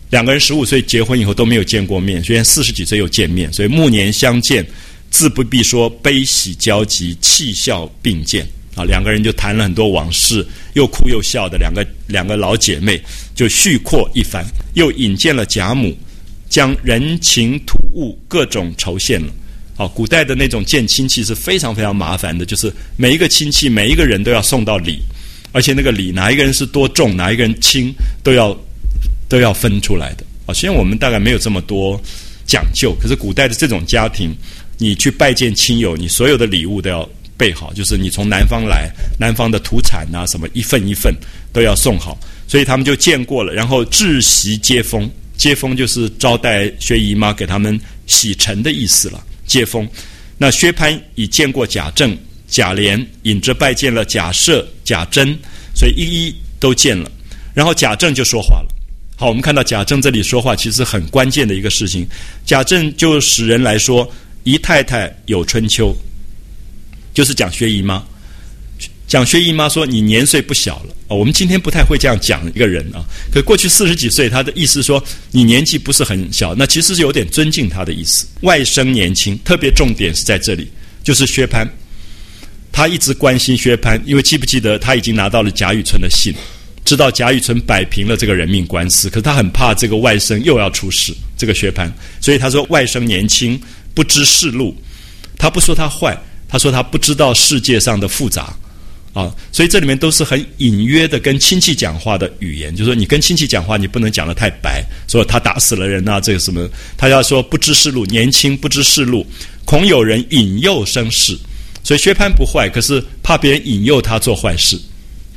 两个人十五岁结婚以后都没有见过面，虽然四十几岁又见面，所以暮年相见，自不必说，悲喜交集，泣笑并见啊。两个人就谈了很多往事，又哭又笑的两个两个老姐妹就叙阔一番，又引荐了贾母，将人情土物各种酬献了。好，古代的那种见亲戚是非常非常麻烦的，就是每一个亲戚每一个人都要送到礼。而且那个礼，哪一个人是多重，哪一个人轻，都要都要分出来的啊。虽然我们大概没有这么多讲究，可是古代的这种家庭，你去拜见亲友，你所有的礼物都要备好，就是你从南方来，南方的土产啊，什么一份一份都要送好。所以他们就见过了，然后置席接风，接风就是招待薛姨妈给他们洗尘的意思了。接风，那薛蟠已见过贾政。贾琏引着拜见了贾赦、贾珍，所以一一都见了。然后贾政就说话了。好，我们看到贾政这里说话，其实很关键的一个事情。贾政就使人来说：“姨太太有春秋。”就是讲薛姨妈。讲薛姨妈说：“你年岁不小了。”哦，我们今天不太会这样讲一个人啊。可过去四十几岁，他的意思说你年纪不是很小，那其实是有点尊敬他的意思。外甥年轻，特别重点是在这里，就是薛蟠。他一直关心薛蟠，因为记不记得他已经拿到了贾雨村的信，知道贾雨村摆平了这个人命官司，可是他很怕这个外甥又要出事，这个薛蟠，所以他说外甥年轻不知世路，他不说他坏，他说他不知道世界上的复杂，啊，所以这里面都是很隐约的跟亲戚讲话的语言，就是说你跟亲戚讲话，你不能讲的太白，说他打死了人啊，这个什么，他要说不知世路，年轻不知世路，恐有人引诱生事。所以薛蟠不坏，可是怕别人引诱他做坏事，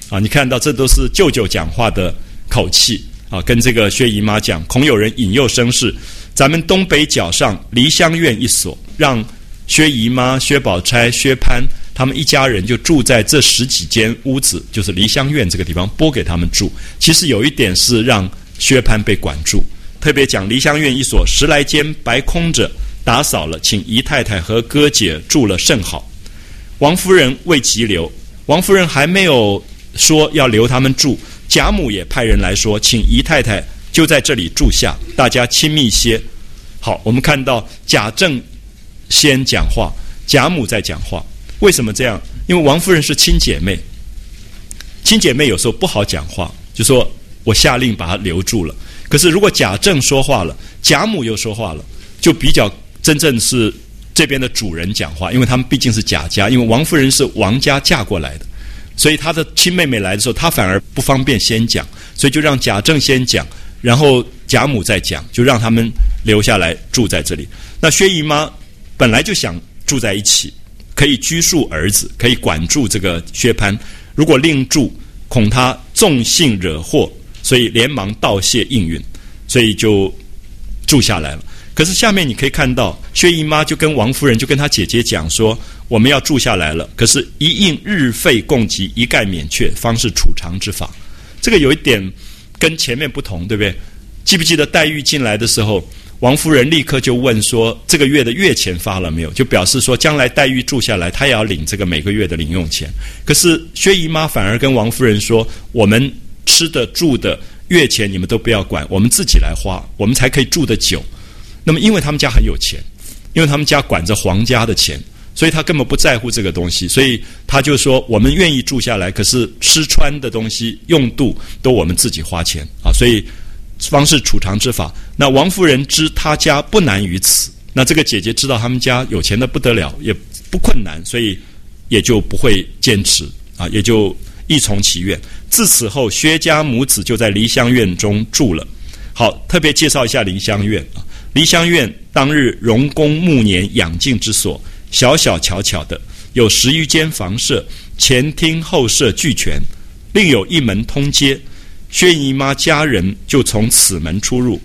啊！你看到这都是舅舅讲话的口气啊，跟这个薛姨妈讲，恐有人引诱生事。咱们东北角上梨香院一所，让薛姨妈、薛宝钗、薛蟠他们一家人就住在这十几间屋子，就是梨香院这个地方拨给他们住。其实有一点是让薛蟠被管住，特别讲梨香院一所十来间白空着，打扫了，请姨太太和哥姐住了甚好。王夫人未急留，王夫人还没有说要留他们住，贾母也派人来说，请姨太太就在这里住下，大家亲密些。好，我们看到贾政先讲话，贾母在讲话。为什么这样？因为王夫人是亲姐妹，亲姐妹有时候不好讲话，就说我下令把她留住了。可是如果贾政说话了，贾母又说话了，就比较真正是这边的主人讲话，因为他们毕竟是贾家，因为王夫人是王家嫁过来的，所以她的亲妹妹来的时候，她反而不方便先讲，所以就让贾政先讲，然后贾母再讲，就让他们留下来住在这里。那薛姨妈本来就想住在一起，可以拘束儿子，可以管住这个薛蟠。如果另住，恐他纵性惹祸。所以连忙道谢应允，所以就住下来了。可是下面你可以看到，薛姨妈就跟王夫人就跟她姐姐讲说，我们要住下来了。可是，一应日费供给，一概免却，方是储藏之法。这个有一点跟前面不同，对不对？记不记得黛玉进来的时候，王夫人立刻就问说，这个月的月钱发了没有？就表示说，将来黛玉住下来，她也要领这个每个月的零用钱。可是薛姨妈反而跟王夫人说，我们。吃的住的月钱你们都不要管，我们自己来花，我们才可以住得久。那么，因为他们家很有钱，因为他们家管着皇家的钱，所以他根本不在乎这个东西。所以他就说：“我们愿意住下来，可是吃穿的东西用度都我们自己花钱啊。”所以方是储藏之法。那王夫人知他家不难于此，那这个姐姐知道他们家有钱的不得了，也不困难，所以也就不会坚持啊，也就一从其愿。自此后，薛家母子就在梨香院中住了。好，特别介绍一下梨香院啊。梨香院当日荣公暮年养静之所，小小巧巧的，有十余间房舍，前厅后舍俱全，另有一门通街。薛姨妈家人就从此门出入，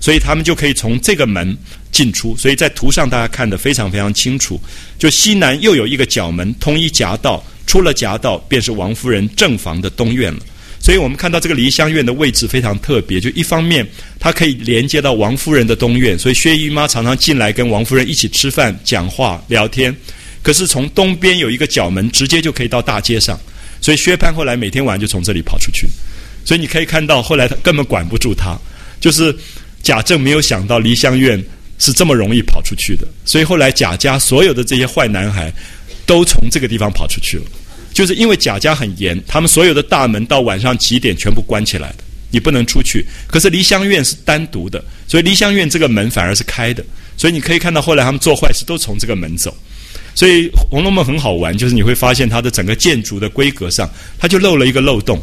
所以他们就可以从这个门进出。所以在图上大家看得非常非常清楚。就西南又有一个角门，通一夹道。出了夹道，便是王夫人正房的东院了。所以我们看到这个梨香院的位置非常特别，就一方面它可以连接到王夫人的东院，所以薛姨妈常常进来跟王夫人一起吃饭、讲话、聊天。可是从东边有一个角门，直接就可以到大街上，所以薛蟠后来每天晚上就从这里跑出去。所以你可以看到，后来他根本管不住他，就是贾政没有想到梨香院是这么容易跑出去的，所以后来贾家所有的这些坏男孩。都从这个地方跑出去了，就是因为贾家很严，他们所有的大门到晚上几点全部关起来的，你不能出去。可是梨香院是单独的，所以梨香院这个门反而是开的，所以你可以看到后来他们做坏事都从这个门走。所以《红楼梦》很好玩，就是你会发现它的整个建筑的规格上，它就漏了一个漏洞，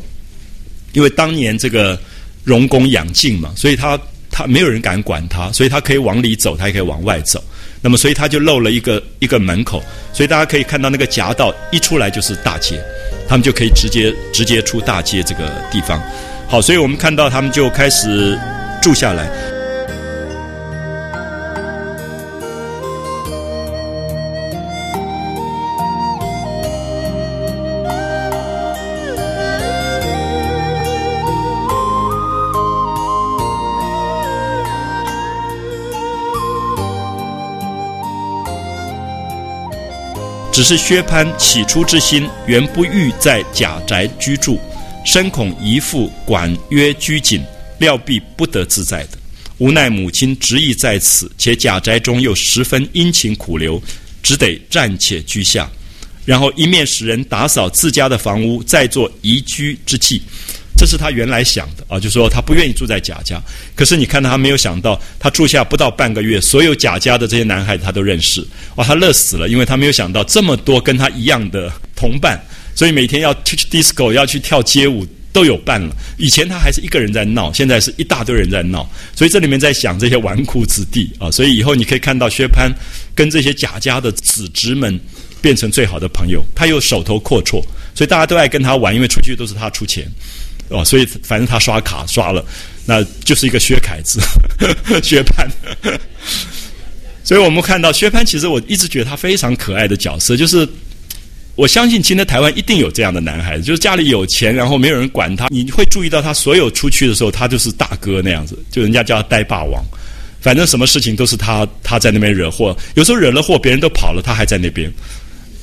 因为当年这个荣公养静嘛，所以他他没有人敢管他，所以他可以往里走，他也可以往外走。那么，所以他就漏了一个一个门口，所以大家可以看到那个夹道一出来就是大街，他们就可以直接直接出大街这个地方。好，所以我们看到他们就开始住下来。只是薛蟠起初之心，原不欲在贾宅居住，深恐姨父管约拘谨，料必不得自在的。无奈母亲执意在此，且贾宅中又十分殷勤苦留，只得暂且居下，然后一面使人打扫自家的房屋，再做移居之计。这是他原来想的啊，就说他不愿意住在贾家。可是你看到他没有想到，他住下不到半个月，所有贾家的这些男孩子他都认识，哇，他乐死了，因为他没有想到这么多跟他一样的同伴，所以每天要去 disco 要去跳街舞都有伴了。以前他还是一个人在闹，现在是一大堆人在闹，所以这里面在想这些纨绔子弟啊，所以以后你可以看到薛蟠跟这些贾家的子侄们变成最好的朋友，他又手头阔绰，所以大家都爱跟他玩，因为出去都是他出钱。哦，所以反正他刷卡刷了，那就是一个薛凯子，薛蟠。所以我们看到薛蟠，其实我一直觉得他非常可爱的角色，就是我相信今天台湾一定有这样的男孩子，就是家里有钱，然后没有人管他，你会注意到他所有出去的时候，他就是大哥那样子，就人家叫他呆霸王，反正什么事情都是他他在那边惹祸，有时候惹了祸，别人都跑了，他还在那边。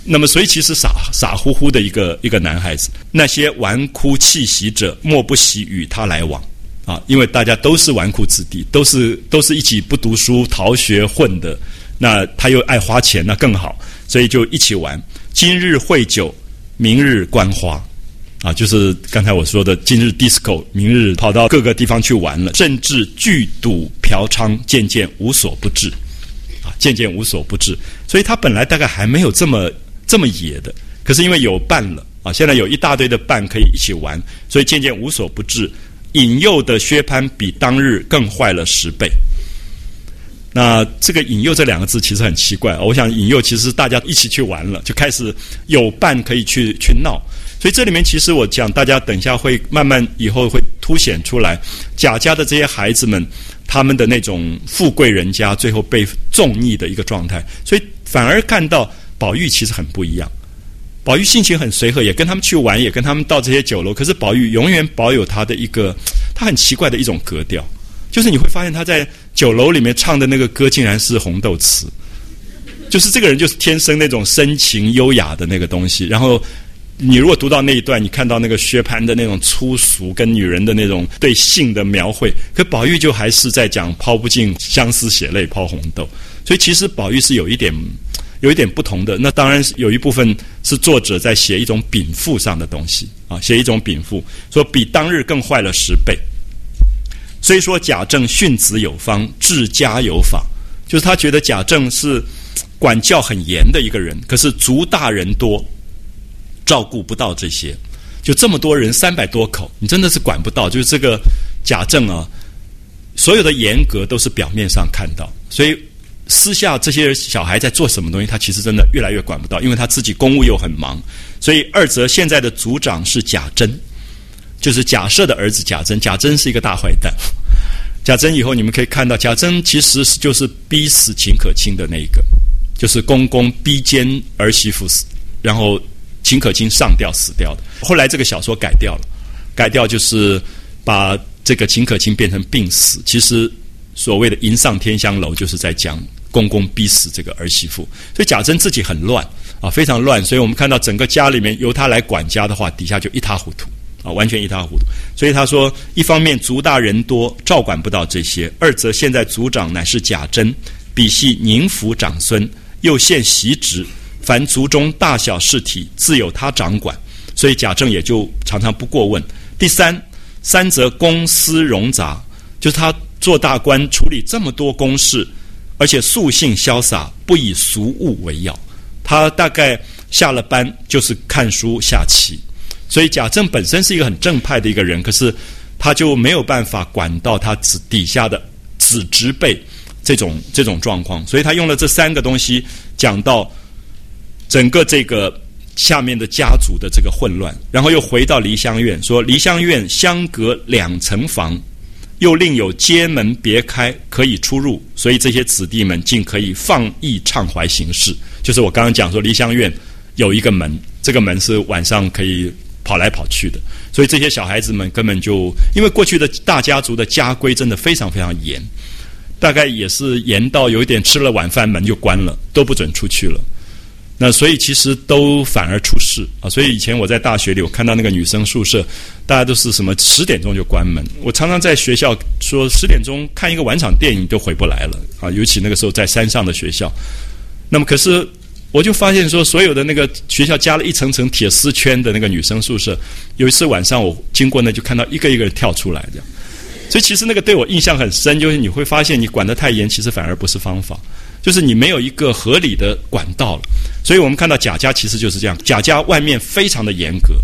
那么，所以其实傻傻乎乎的一个一个男孩子，那些纨绔气习者，莫不喜与他来往啊！因为大家都是纨绔子弟，都是都是一起不读书、逃学混的。那他又爱花钱，那更好。所以就一起玩。今日会酒，明日观花，啊，就是刚才我说的今日 disco，明日跑到各个地方去玩了，甚至聚赌嫖娼，渐渐无所不至，啊，渐渐无所不至。所以他本来大概还没有这么这么野的，可是因为有伴了啊，现在有一大堆的伴可以一起玩，所以渐渐无所不至。引诱的薛蟠比当日更坏了十倍。那这个“引诱”这两个字其实很奇怪。我想引诱其实大家一起去玩了，就开始有伴可以去去闹。所以这里面其实我讲，大家等一下会慢慢以后会凸显出来，贾家的这些孩子们他们的那种富贵人家最后被纵逆的一个状态。所以反而看到宝玉其实很不一样。宝玉性情很随和，也跟他们去玩，也跟他们到这些酒楼。可是宝玉永远保有他的一个，他很奇怪的一种格调，就是你会发现他在酒楼里面唱的那个歌，竟然是红豆词。就是这个人就是天生那种深情优雅的那个东西。然后你如果读到那一段，你看到那个薛蟠的那种粗俗跟女人的那种对性的描绘，可宝玉就还是在讲抛不尽相思血泪抛红豆。所以其实宝玉是有一点。有一点不同的，那当然有一部分是作者在写一种禀赋上的东西啊，写一种禀赋，说比当日更坏了十倍。虽说贾政训子有方，治家有法，就是他觉得贾政是管教很严的一个人，可是族大人多，照顾不到这些，就这么多人三百多口，你真的是管不到。就是这个贾政啊，所有的严格都是表面上看到，所以。私下这些小孩在做什么东西，他其实真的越来越管不到，因为他自己公务又很忙。所以二则现在的组长是贾珍，就是贾赦的儿子贾珍。贾珍是一个大坏蛋。贾珍以后你们可以看到，贾珍其实就是逼死秦可卿的那一个，就是公公逼奸儿媳妇死，然后秦可卿上吊死掉的。后来这个小说改掉了，改掉就是把这个秦可卿变成病死。其实所谓的“迎上天香楼”就是在讲。公公逼死这个儿媳妇，所以贾珍自己很乱啊，非常乱。所以我们看到整个家里面由他来管家的话，底下就一塌糊涂啊，完全一塌糊涂。所以他说，一方面族大人多，照管不到这些；二则现在族长乃是贾珍，比系宁府长孙，又现袭职，凡族中大小事体自有他掌管，所以贾政也就常常不过问。第三，三则公司冗杂，就是他做大官处理这么多公事。而且素性潇洒，不以俗物为要。他大概下了班就是看书下棋，所以贾政本身是一个很正派的一个人，可是他就没有办法管到他子底下的子侄辈这种这种状况，所以他用了这三个东西讲到整个这个下面的家族的这个混乱，然后又回到梨香院，说梨香院相隔两层房。又另有街门别开，可以出入，所以这些子弟们竟可以放逸畅怀行事。就是我刚刚讲说，梨香院有一个门，这个门是晚上可以跑来跑去的。所以这些小孩子们根本就，因为过去的大家族的家规真的非常非常严，大概也是严到有一点吃了晚饭门就关了，都不准出去了。那所以其实都反而出事啊！所以以前我在大学里，我看到那个女生宿舍，大家都是什么十点钟就关门。我常常在学校说十点钟看一个晚场电影都回不来了啊！尤其那个时候在山上的学校，那么可是我就发现说，所有的那个学校加了一层层铁丝圈的那个女生宿舍，有一次晚上我经过那就看到一个一个人跳出来这样。所以其实那个对我印象很深，就是你会发现你管得太严，其实反而不是方法。就是你没有一个合理的管道了，所以我们看到贾家其实就是这样，贾家外面非常的严格，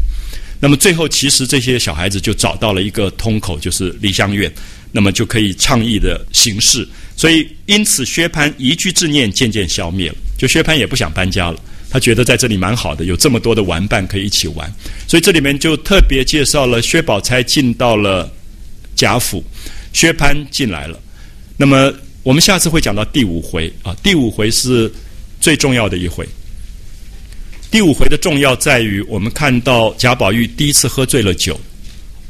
那么最后其实这些小孩子就找到了一个通口，就是梨香院，那么就可以倡议的形式，所以因此薛蟠移居之念渐渐消灭了，就薛蟠也不想搬家了，他觉得在这里蛮好的，有这么多的玩伴可以一起玩，所以这里面就特别介绍了薛宝钗进到了贾府，薛蟠进来了，那么。我们下次会讲到第五回啊，第五回是最重要的一回。第五回的重要在于，我们看到贾宝玉第一次喝醉了酒，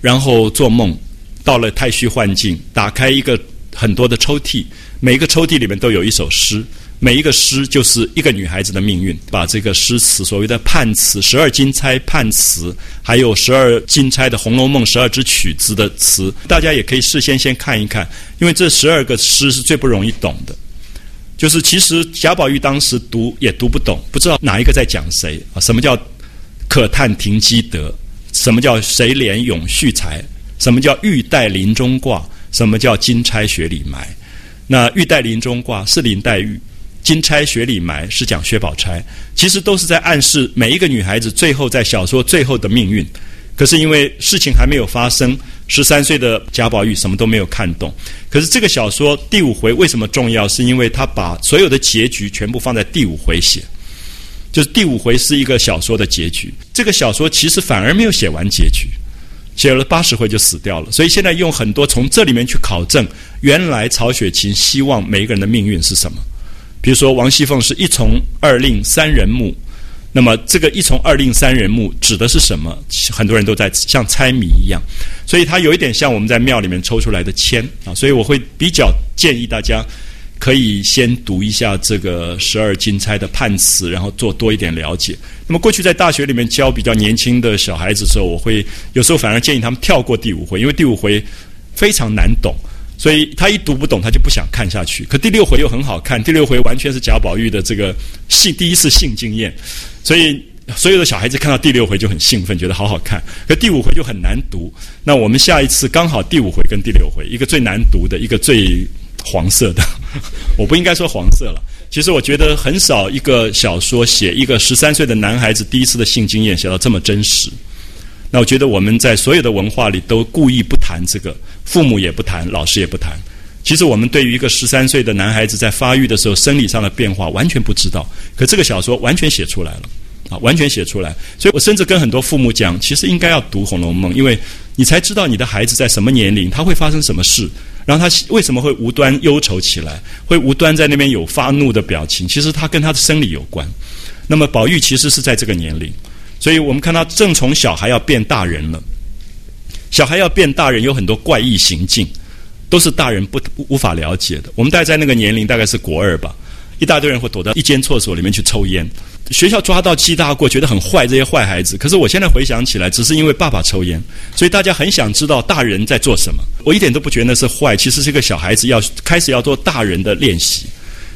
然后做梦，到了太虚幻境，打开一个很多的抽屉，每一个抽屉里面都有一首诗。每一个诗就是一个女孩子的命运，把这个诗词所谓的判词、十二金钗判词，还有十二金钗的《红楼梦》十二支曲子的词，大家也可以事先先看一看，因为这十二个诗是最不容易懂的。就是其实贾宝玉当时读也读不懂，不知道哪一个在讲谁啊？什么叫可叹停机德？什么叫谁怜咏续才？什么叫玉带林中挂？什么叫金钗雪里埋？那玉带林中挂是林黛玉，金钗雪里埋是讲薛宝钗，其实都是在暗示每一个女孩子最后在小说最后的命运。可是因为事情还没有发生，十三岁的贾宝玉什么都没有看懂。可是这个小说第五回为什么重要？是因为他把所有的结局全部放在第五回写，就是第五回是一个小说的结局。这个小说其实反而没有写完结局，写了八十回就死掉了。所以现在用很多从这里面去考证，原来曹雪芹希望每一个人的命运是什么。比如说王熙凤是一从二令三人木。那么这个一从二令三人木指的是什么？很多人都在像猜谜一样，所以它有一点像我们在庙里面抽出来的签啊。所以我会比较建议大家可以先读一下这个十二金钗的判词，然后做多一点了解。那么过去在大学里面教比较年轻的小孩子的时候，我会有时候反而建议他们跳过第五回，因为第五回非常难懂。所以他一读不懂，他就不想看下去。可第六回又很好看，第六回完全是贾宝玉的这个性第一次性经验，所以所有的小孩子看到第六回就很兴奋，觉得好好看。可第五回就很难读。那我们下一次刚好第五回跟第六回，一个最难读的，一个最黄色的。我不应该说黄色了，其实我觉得很少一个小说写一个十三岁的男孩子第一次的性经验写到这么真实。那我觉得我们在所有的文化里都故意不谈这个，父母也不谈，老师也不谈。其实我们对于一个十三岁的男孩子在发育的时候生理上的变化完全不知道，可这个小说完全写出来了，啊，完全写出来。所以我甚至跟很多父母讲，其实应该要读《红楼梦》，因为你才知道你的孩子在什么年龄他会发生什么事，然后他为什么会无端忧愁起来，会无端在那边有发怒的表情，其实他跟他的生理有关。那么宝玉其实是在这个年龄。所以我们看到正从小孩要变大人了，小孩要变大人有很多怪异行径，都是大人不无法了解的。我们大概在那个年龄大概是国二吧，一大堆人会躲到一间厕所里面去抽烟，学校抓到记大过，觉得很坏，这些坏孩子。可是我现在回想起来，只是因为爸爸抽烟，所以大家很想知道大人在做什么。我一点都不觉得是坏，其实是一个小孩子要开始要做大人的练习。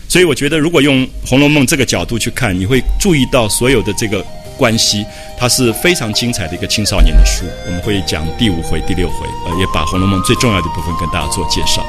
所以我觉得，如果用《红楼梦》这个角度去看，你会注意到所有的这个。关系，它是非常精彩的一个青少年的书。我们会讲第五回、第六回，呃，也把《红楼梦》最重要的部分跟大家做介绍。